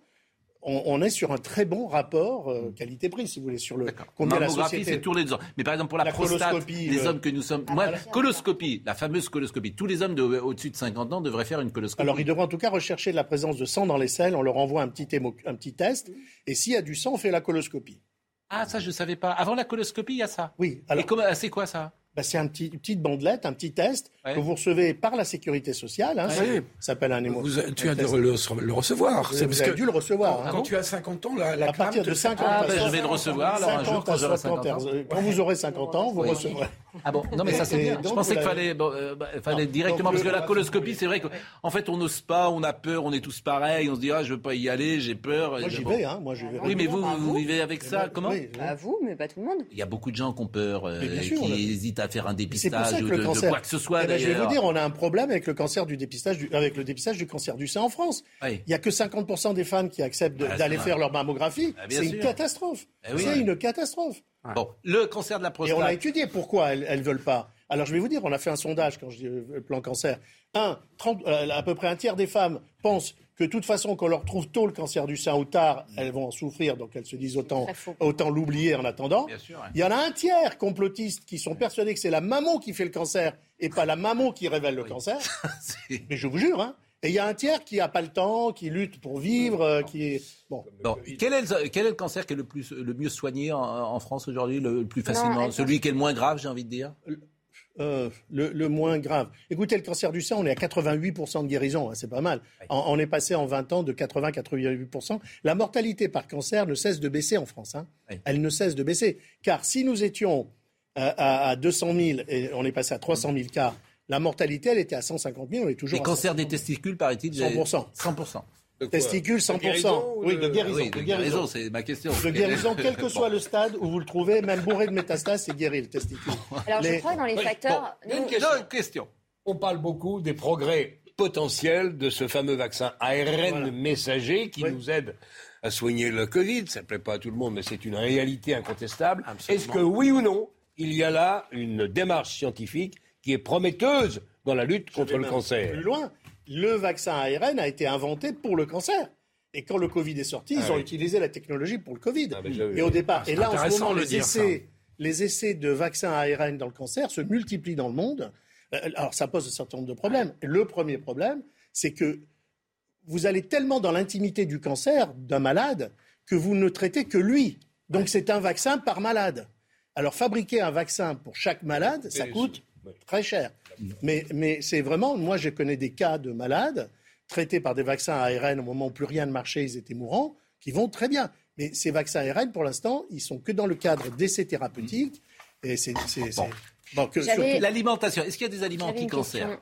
on, est sur un très bon rapport euh, mm. qualité-prix, si vous voulez, sur le combien la société... c'est tous les ans. Mais par exemple, pour la, prostate, les hommes que nous sommes... Moi, coloscopie, la fameuse coloscopie. Tous les hommes de, au-dessus de 50 ans devraient faire une coloscopie. Alors, ils devraient en tout cas rechercher la présence de sang dans les selles. On leur envoie un petit, un petit test. Et s'il y a du sang, on fait la coloscopie. Ah, ça, je ne savais pas. Avant la coloscopie, il y a ça Oui. Alors... Et c'est quoi ça? Bah, c'est un petit, une petite bandelette, un petit test que vous recevez par la sécurité sociale. Hein, Ça s'appelle un émo. tu as dû le, le, recevoir. Vous, avez dû le recevoir. Quand, hein, tu as 50 ans, la, la à partir de 50 ans, ah, bah, je vais le recevoir. Alors un jour, quand, 50 ans. quand vous aurez 50 ans, vous recevrez. Ah bon Non, mais ça c'est bien. Je pensais qu'il fallait, euh, bah, fallait directement parce que la coloscopie, c'est vrai qu'en fait, on n'ose pas, on a peur, on est tous pareils, on se dit ah, je veux pas y aller, j'ai peur. Moi j'y vais, hein. Moi je vais. Oui, mais vous, vous vivez avec ça, comment À vous, mais pas tout le monde. Il y a beaucoup de gens qui ont peur, euh, qui hésitent à faire un dépistage de, le cancer. de quoi que ce soit. Eh ben, je vais vous dire, on a un problème avec le cancer du dépistage, du, avec le dépistage du cancer du sein en France. Il n'y a que 50% des femmes qui acceptent ah, d'aller faire leur mammographie. Ah, c'est une catastrophe. Eh c'est une catastrophe. Bon, le cancer de la prostate. Et on a étudié pourquoi elles ne veulent pas. Alors je vais vous dire, on a fait un sondage quand je dis le plan cancer. Un, 30, euh, à peu près un tiers des femmes pensent que de toute façon, qu'on leur trouve tôt le cancer du sein ou tard, elles vont en souffrir, donc elles se disent autant, autant l'oublier en attendant. Il y en a un tiers complotistes qui sont persuadés que c'est la maman qui fait le cancer et pas la maman qui révèle le cancer. [laughs] Mais je vous jure, hein. Et il y a un tiers qui n'a pas le temps, qui lutte pour vivre, euh, qui est bon. quel, est le, quel, est le, cancer qui est le plus le mieux soigné en, France aujourd'hui, le, plus facilement, celui qui est le moins grave, j'ai envie de dire? Euh, le, moins grave. Écoutez, le cancer du sein, on est à 88% de guérison, hein, c'est pas mal. On, est passé en 20 ans de 80-88%. La mortalité par cancer ne cesse de baisser en France. Hein. Elle ne cesse de baisser. Car si nous étions euh, à, 200 000 et on est passé à 300 000 cas, la mortalité, elle était à 150 000, on est toujours. Les cancers des testicules, paraît-il 100%. 100%. Testicules 100%. oui, de guérison. de, guérison, c'est ma question. De guérison, quel que soit le stade où vous le trouvez, même bourré de métastases, c'est guéri le testicule. Alors je crois dans les facteurs. une, question. On parle beaucoup des progrès potentiels de ce fameux vaccin ARN messager qui nous aide à soigner le Covid. Ça ne plaît pas à tout le monde, mais c'est une réalité incontestable. Est-ce que oui ou non, il y a là une démarche scientifique qui est prometteuse dans la lutte contre le cancer Plus loin, le vaccin ARN a été inventé pour le cancer. Et quand le Covid est sorti, ils ah ont utilisé la technologie pour le Covid. Ah, et au départ, et là en ce moment, les essais, les essais de vaccins ARN dans le cancer se multiplient dans le monde. Euh, alors ça pose un certain nombre de problèmes. Le premier problème, c'est que vous allez tellement dans l'intimité du cancer d'un malade que vous ne traitez que lui. Donc c'est un vaccin par malade. Alors fabriquer un vaccin pour chaque malade, ça coûte très cher. Mais, mais c'est vraiment, moi je connais des cas de malades traités par des vaccins ARN au moment où plus rien ne marchait, ils étaient mourants, qui vont très bien. Mais ces vaccins ARN, pour l'instant, ils sont que dans le cadre d'essais thérapeutiques. Et c'est. Bon. L'alimentation, est-ce qu'il y a des aliments anti-cancer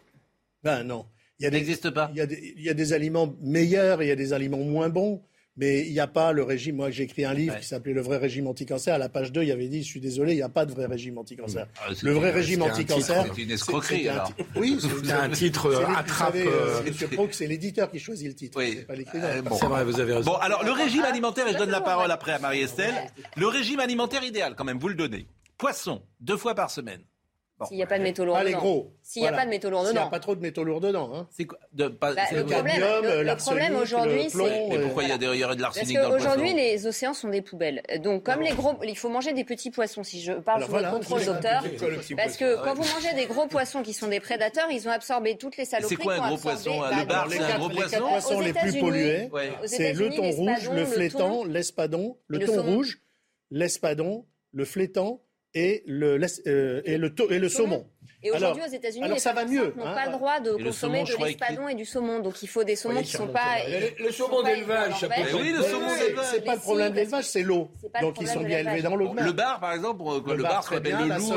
Ben non. Il n'existe pas. Il y, a des, il y, a des, aliments meilleurs et il y a des aliments moins bons. Mais il n'y a pas le régime. Moi, j'ai écrit un livre qui s'appelait Le vrai régime anti-cancer. À la page 2, il y avait dit Je suis désolé, il n'y a pas de vrai régime anticancer. Ah, le vrai régime anti-cancer, C'est une escroquerie. Oui, c'est un titre euh, attrape. Euh, euh, Monsieur c'est l'éditeur qui choisit le titre. Pas l'écrivain. Eh, alors, le régime ah, ah, alimentaire, et je ah, donne la parole après à Marie-Estelle. Le régime alimentaire idéal, quand même, vous le donnez. Poisson, deux fois par semaine. S'il n'y a [laughs] pas de métaux lourds dedans. S'il n'y a pas de métaux lourds dedans. S'il n'y a pas trop de métaux lourds dedans. Hein. Bah, le, problème, euh, aujourd'hui, c'est. Mais pourquoi il y a de l'arsenic Aujourd'hui, les océans sont des poubelles. Donc, comme les gros. Il faut manger des petits poissons, si je parle sous voilà, contrôle, docteur. Parce que quand vous mangez des gros poissons qui sont des prédateurs, ils ont absorbé toutes les saloperies. C'est quoi un gros poisson hein bah, Le bar, bah, c'est un gros poisson. Les poissons les plus pollués, c'est le thon rouge, le flétan, l'espadon, le thon rouge, l'espadon, le flétan et le, euh, et le, et le saumon. Et aujourd'hui, aux États-Unis, les ça n'ont hein, pas le droit de consommer saumon, de l'espadon et du saumon. Donc il faut des saumons qui ne sont pas. Le, saumon d'élevage, Oui, le saumon d'élevage. C'est pas le problème d'élevage, c'est l'eau. Donc ils sont bien élevés dans l'eau. Le bar, par exemple, euh, le bar, très bien, le loup,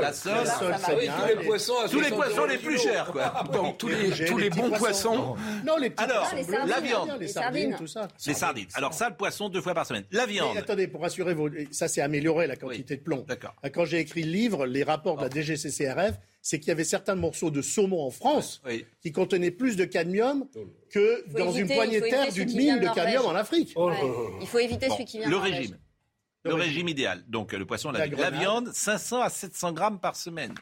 la sauce. Euh, tous les poissons, [laughs] tous les poissons les plus chers, quoi. Donc tous les bons poissons. Non, les petits. Alors ah, la viande, les sardines, tout ça. Les sardines. Alors ça, le poisson deux fois par semaine. La viande. Attendez, pour rassurer, ça s'est amélioré la quantité de plomb. D'accord. Quand j'ai écrit le livre, les rapports de la DGCCR c'est qu'il y avait certains morceaux de saumon en France qui contenaient plus de cadmium oh. que dans une poignée de terre d'une mine de cadmium en Afrique. Oh. Il faut éviter bon, celui qui vient Le régime. Le, régime. idéal. Donc le poisson, la, la, la viande, 500 à 700 grammes par semaine.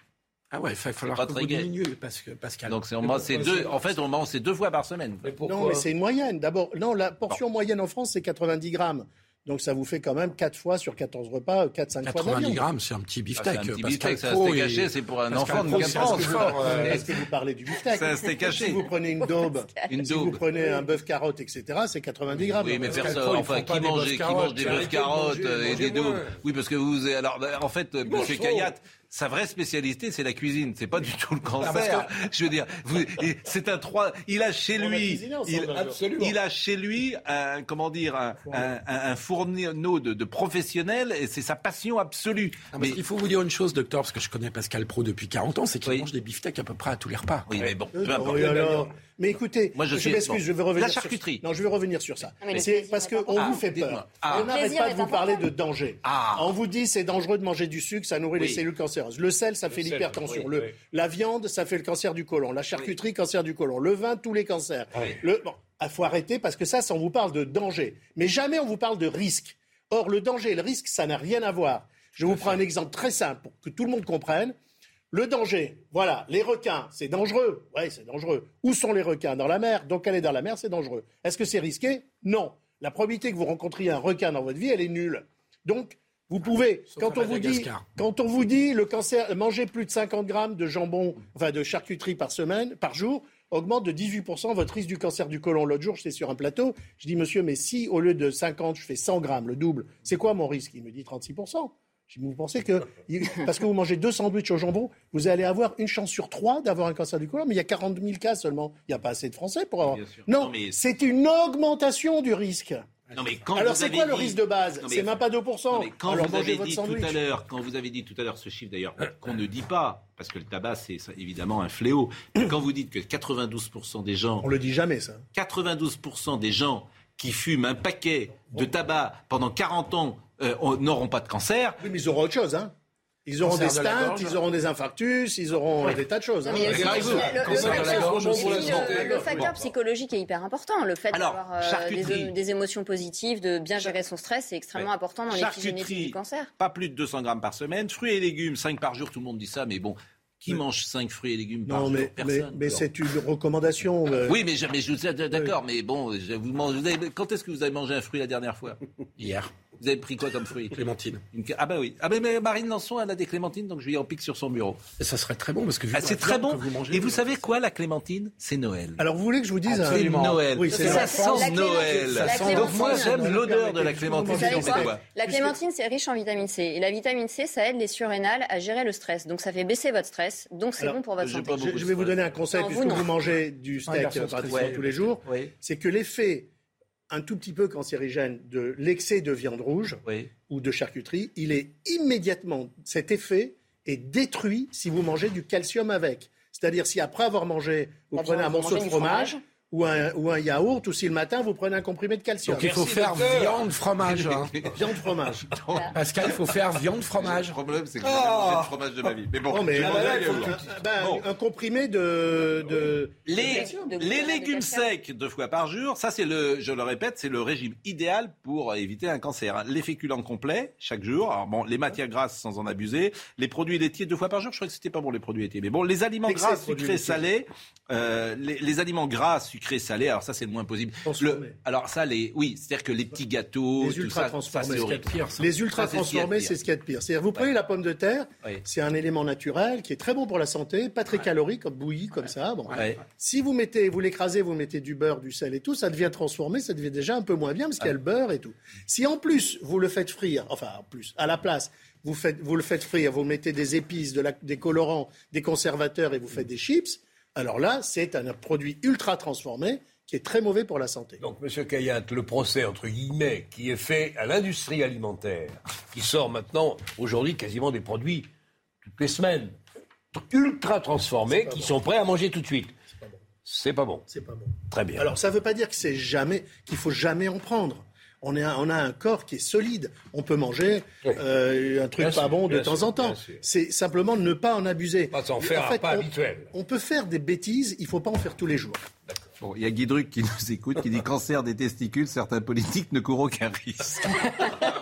Ah ouais, il va falloir que vous parce que Pascal. Donc on mange deux, en fait, on mange deux fois par semaine. Non, mais c'est une moyenne. D'abord, non, la portion moyenne en France c'est 90 grammes. Donc ça vous fait quand même 4 fois sur 14 repas, euh, 4-5 fois. 90 grammes, c'est un petit ah, beefsteak. Un petit euh, beefsteak, c'est un steak haché, c'est pour un enfant de 14 euh, Est-ce que vous parlez du beefsteak C'est un steak haché. Si vous prenez une daube, si vous prenez un bœuf carotte, etc., c'est 90 grammes. Oui, mais personne, enfin, qui mange, des bœufs carottes euh, et des daubes Oui, parce que vous, alors, en fait, monsieur Cayatte, sa vraie spécialité, c'est la cuisine. C'est pas du tout le cancer. je veux dire, c'est un trois. Il a chez lui, il, a chez lui, un, comment dire, un, fourneau de, de professionnels et c'est sa passion absolue. Mais il faut vous dire une chose, docteur, parce que je connais Pascal Pro depuis 40 ans, c'est qu'il mange des beefsteaks à peu près à tous les repas. Oui, mais bon, peu importe. Mais écoutez, je, m'excuse, je vais revenir. La charcuterie. Sur... Non, je vais revenir sur ça. C'est parce qu'on ah, vous fait peur. Ah, on n'arrête pas de vous parler de danger. Ah. On vous dit c'est dangereux de manger du sucre, ça nourrit les cellules cancéreuses. Le sel, ça fait l'hypertension. Oui. La viande, ça fait le cancer du côlon. La charcuterie, cancer du côlon. Le vin, tous les cancers. Le... Bon, faut arrêter parce que ça, on vous parle de danger. Mais jamais on vous parle de risque. Or, le danger et le risque, ça n'a rien à voir. Je vous prends un exemple très simple pour que tout le monde comprenne. Le danger, voilà, les requins, c'est dangereux. Oui, c'est dangereux. Où sont les requins? Dans la mer. Donc aller dans la mer, c'est dangereux. Est-ce que c'est risqué? Non. La probabilité que vous rencontriez un requin dans votre vie, elle est nulle. Donc, vous pouvez, quand on vous, dit, quand on vous dit le cancer, manger plus de 50 grammes de jambon, enfin de charcuterie par semaine, par jour, augmente de 18% votre risque du cancer du côlon. L'autre jour, j'étais sur un plateau, je dis, monsieur, mais si au lieu de 50, je fais 100 grammes, le double, c'est quoi mon risque? Il me dit 36%. Vous pensez que parce que vous mangez deux sandwichs au jambon, vous allez avoir une chance sur trois d'avoir un cancer du côlon, mais il y a 40 000 cas seulement. Il n'y a pas assez de Français pour avoir. Non, mais... c'est une augmentation du risque. Non, mais quand Alors c'est quoi le risque de base mais... C'est même pas 2%. Mais quand Alors vous avez dit tout à l'heure, quand vous avez dit tout à l'heure ce chiffre d'ailleurs qu'on ne dit pas, parce que le tabac c'est évidemment un fléau. Quand vous dites que 92% des gens, on le dit jamais ça. 92% des gens qui fument un paquet de tabac pendant 40 ans euh, n'auront pas de cancer. Oui, mais ils auront autre chose, hein. ils auront des stents, ils auront des infarctus, ils auront des tas de choses. Le, facteur psychologique est hyper important. Le fait d'avoir euh, des, émotions positives, de bien gérer son stress, c'est extrêmement ouais. important dans l'épigénétique du cancer. Pas plus de 200 grammes par semaine. Fruits et légumes, 5 par jour, tout le monde dit ça, mais bon. Qui mange 5 fruits et légumes non, par jour Personne. Mais, c'est une recommandation. Euh. Oui, mais, je, mais je vous d'accord, mais bon, quand est-ce que vous avez mangé un fruit la dernière fois? Hier. Vous avez pris quoi comme fruit? Clémentine. Ah ben oui. Ah bah, mais Marine Lançon, elle a des clémentines, donc je lui en pique sur son bureau. Et ça serait très bon parce que. Ah, c'est très bon. Et vous euh, savez quoi, la clémentine, c'est Noël. Alors vous voulez que je vous dise un... C'est Noël. Oui, ça sent Noël. Donc moi j'aime l'odeur de la clémentine. La clémentine, c'est riche en vitamine C. Et la vitamine C, ça aide les surrénales à gérer le stress. Donc ça fait baisser votre stress. Donc c'est bon pour votre santé. Je, vais vous donner un conseil puisque vous mangez du steak euh, tous les jours. C'est que l'effet un tout petit peu cancérigène de l'excès de viande rouge Oui. ou de charcuterie, il est immédiatement, cet effet est détruit si vous mangez du calcium avec. C'est-à-dire si après avoir mangé, vous prenez un morceau de fromage. Ou un, ou un yaourt, ou si le matin vous prenez un comprimé de calcium. Donc il faut faire viande fromage. Hein. [laughs] viande fromage. [laughs] Pascal, il faut faire viande fromage. Le problème, c'est que Oh. j'ai jamais mangé de fromage de ma vie. Mais bon, Non, mais ah, mange bah, un que- comprimé de, de Les, les légumes secs deux fois par jour, ça c'est le, je le répète, c'est le régime idéal pour éviter un cancer. hein. Les féculents complets chaque jour, alors bon, les matières grasses sans en abuser, les produits laitiers deux fois par jour. Je crois que c'était pas bon les produits laitiers, mais bon, les aliments Excès gras, sucrés, salés, euh, les, les aliments gras, sucrés, salés. Alors ça c'est le moins possible. Le- alors ça les, oui, c'est-à-dire que les petits gâteaux, Les tout ultra ça, ça transformés. c'est. Les ultra Ça, c'est ce qu'il y a de transformés, pire. c'est ce qu'il y a de pire. C'est-à-dire, vous prenez la pomme de terre, c'est un élément naturel qui est très bon pour la santé, pas très calorique, comme bouilli, comme ça. Bon. Ouais. Si vous mettez, vous l'écrasez, vous mettez du beurre, du sel et tout, ça devient transformé, ça devient déjà un peu moins bien parce qu'il y a le beurre et tout. Si en plus vous le faites frire, enfin en plus, à la place, vous, faites, vous le faites frire, vous mettez des épices, de la- des colorants, des conservateurs et vous faites des chips, alors là, c'est un produit ultra transformé qui est très mauvais pour la santé. Donc, Monsieur Kayat, le procès, entre guillemets, qui est fait à l'industrie alimentaire, qui sort maintenant, aujourd'hui, quasiment des produits toutes les semaines, ultra transformés, qui sont prêts à manger tout de suite. C'est pas bon. C'est pas bon. Très bien. Alors ça ne veut pas dire que c'est jamais qu'il faut jamais en prendre. On, est un- on a un corps qui est solide. On peut manger euh, un truc Bien pas sûr, bon de temps sûr, en temps. C'est simplement ne pas en abuser. Pas en faire un pas on, habituel. On peut faire des bêtises, il ne faut pas en faire tous les jours. Bon, il y a Guy Druck qui nous [laughs] écoute, qui dit cancer des testicules, certains politiques ne courent aucun risque. [laughs]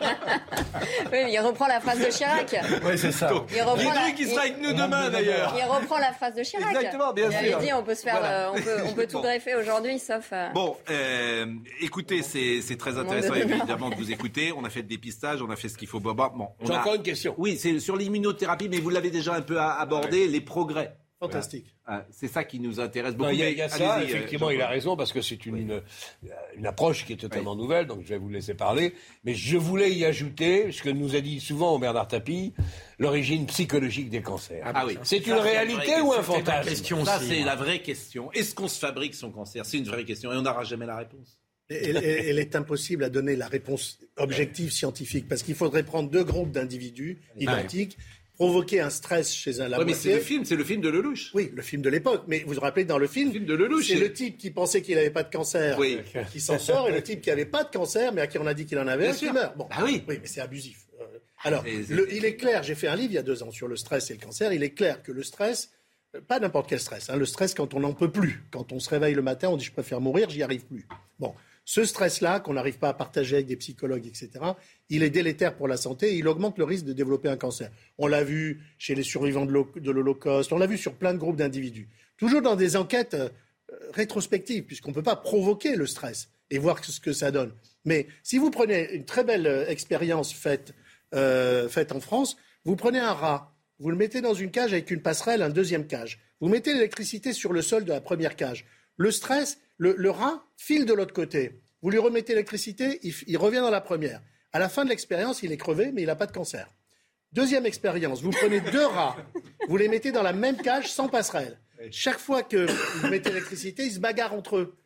[laughs] Oui, mais il reprend la phrase de Chirac. Oui, c'est ça. Il reprend la- il sera avec nous demain d'ailleurs. Il reprend la phrase de Chirac. Exactement, bien il avait sûr. dit on peut se faire, Voilà. euh, on peut, on peut tout Bon. greffer aujourd'hui, sauf. euh, Bon, euh, écoutez, c'est c'est très intéressant évidemment de vous écouter. On a fait le dépistage, on a fait ce qu'il faut. Bon, bon, bon, on J'ai a- encore une question. Oui, c'est sur l'immunothérapie, mais vous l'avez déjà un peu abordé, les progrès. Fantastique. Ah, c'est ça qui nous intéresse Non, beaucoup. il y a, mais il y a ça, allez-y, euh, effectivement, il a raison, parce que c'est une, une, une approche qui est totalement nouvelle, donc je vais vous laisser parler. Mais je voulais y ajouter ce que nous a dit souvent Bernard Tapie, l'origine psychologique des cancers. Ah oui. C'est une réalité ou un question. fantasme? Ça, c'est la vraie question. Est-ce qu'on se fabrique son cancer? C'est une vraie question et on n'aura jamais la réponse. Elle, elle- elle est impossible à donner la réponse objective scientifique parce qu'il faudrait prendre deux groupes d'individus identiques, provoquer un stress chez un la Ouais, mais c'est le film, c'est le film de Lelouch. Oui, le film de l'époque. Mais vous vous rappelez, dans le film, de Lelouch, c'est le type qui pensait qu'il n'avait pas de cancer Oui. qui s'en sort et le type qui n'avait pas de cancer mais à qui on a dit qu'il en avait Bien un qui meurt. Bon, Ah oui. mais c'est abusif. Euh, Alors, le- il est clair, j'ai fait un livre il y a deux ans sur le stress et le cancer, il est clair que le stress, euh, pas n'importe quel stress, hein, le stress quand on n'en peut plus, quand on se réveille le matin, on dit je préfère mourir, j'y arrive plus. Bon, ce stress-là, qu'on n'arrive pas à partager avec des psychologues, etc., il est délétère pour la santé et il augmente le risque de développer un cancer. On l'a vu chez les survivants de l'Holo- de l'Holocauste, on l'a vu sur plein de groupes d'individus. Toujours dans des enquêtes euh, rétrospectives, puisqu'on ne peut pas provoquer le stress et voir ce que ça donne. Mais si vous prenez une très belle euh, expérience faite, euh, faite en France, vous prenez un rat, vous le mettez dans une cage avec une passerelle, un deuxième cage. Vous mettez l'électricité sur le sol de la première cage. Le stress, le, le rat file de l'autre côté. Vous lui remettez l'électricité, il, il revient dans la première. À la fin de l'expérience, il est crevé, mais il n'a pas de cancer. Deuxième expérience, vous prenez deux rats, vous les mettez dans la même cage sans passerelle. Chaque fois que vous mettez l'électricité, ils se bagarrent entre eux.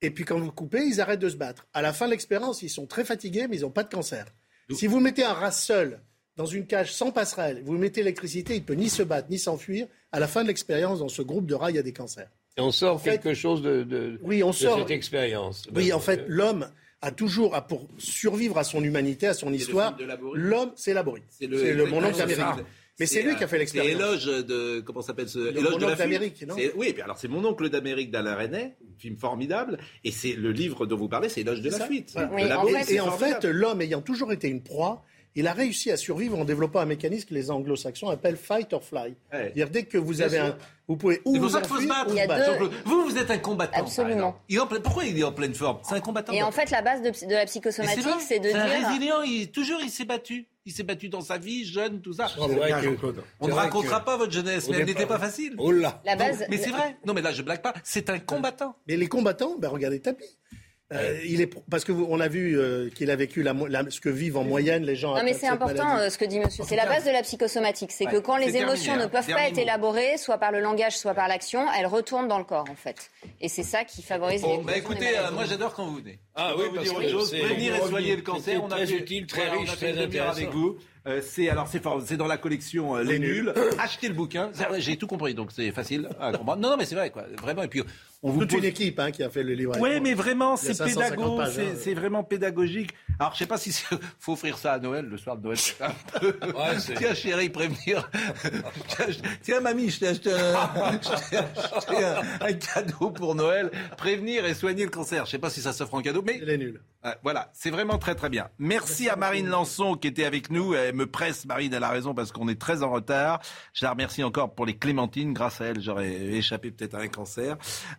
Et puis quand vous coupez, ils arrêtent de se battre. À la fin de l'expérience, ils sont très fatigués, mais ils n'ont pas de cancer. Si vous mettez un rat seul dans une cage sans passerelle, vous mettez l'électricité, il peut ni se battre ni s'enfuir. À la fin de l'expérience, dans ce groupe de rats, il y a des cancers. Et on sort quelque chose de, de, Oui, on de sort- cette expérience. Oui, en fait, l'homme a toujours, a pour survivre à son humanité, à son histoire, l'homme, c'est Laborie. C'est le, mon oncle d'Amérique. Mais c'est lui qui a fait l'expérience. C'est éloge de comment s'appelle ce Le éloge Mon de d'Amérique, non Oui, puis alors c'est mon oncle d'Amérique d'Alain un film formidable, et c'est le livre dont vous parlez, c'est éloge de la ça. fuite. Voilà. De Laborie, et, en fait, l'homme ayant toujours été une proie, il a réussi à survivre en développant un mécanisme que les anglo-saxons appellent fight or fly. C'est-à-dire dès que vous Bien avez sûr. un, vous pouvez ou vous enfuir, battre. ou se battre. Vous, vous êtes un combattant. Absolument. par exemple. Il est en pleine- Pourquoi il est en pleine forme? C'est un combattant. Et en fait, la base de, de la psychosomatique, c'est de un dire. résilient, il, toujours il s'est battu. Il s'est battu dans sa vie, jeune, tout ça. C'est vrai que- On ne racontera que- pas votre jeunesse, mais elle n'était pas facile. Oh là La base- Mais c'est vrai. Non, mais là, je blague pas. C'est un combattant. Mais les combattants, ben regardez Tapi. Euh, il est parce que vous- on a vu euh, qu'il a vécu la, mo- la- ce que vivent en moyenne les gens. Non, mais c'est important maladie. euh, ce que dit monsieur. C'est la base de la psychosomatique. C'est que quand les terminé, émotions ne hein. peuvent pas être mot. élaborées, soit par le langage, soit par l'action, elles retournent dans le corps, en fait. Et c'est ça qui favorise Bon, les bah écoutez, euh, moi j'adore quand vous venez. Ah On oui, va vous parce dire que autre chose. c'est- Prévenir et soigner le cancer. très On a fait- utile, très voilà, riche, très intéressant. avec vous. Euh, c'est alors c'est fort, c'est dans la collection euh, Les Nuls. Achetez le bouquin. J'ai tout compris, donc c'est facile à comprendre. Non, non, mais c'est vrai quoi. Vraiment. Et puis On vous Toute une équipe hein, qui a fait le livret. Oui, mais vraiment, c'est pédago, hein. c'est vraiment pédagogique. Alors, je sais pas si [laughs] faut offrir ça à Noël, le soir de Noël. [laughs] ouais, tiens, chérie, prévenir. [laughs] tiens, mamie, je t'ai acheté, un, cadeau pour Noël. Prévenir et soigner le cancer. Je sais pas si ça s'offre en cadeau, mais. Elle est nulle. Voilà, c'est vraiment très très bien. Merci, à Marine Lançon qui était avec nous. Elle me presse, Marine, elle a raison parce qu'on est très en retard. Je la remercie encore pour les clémentines. Grâce à elle, j'aurais échappé peut-être à un cancer.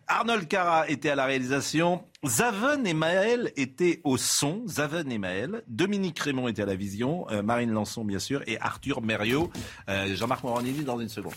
Arnold Cara était à la réalisation. Zaven et Maël étaient au son. Zaven et Maël. Dominique Raymond était à la vision. Euh, Marine Lançon, bien sûr. Et Arthur Mériot. Euh, Jean-Marc Morandini dans une seconde.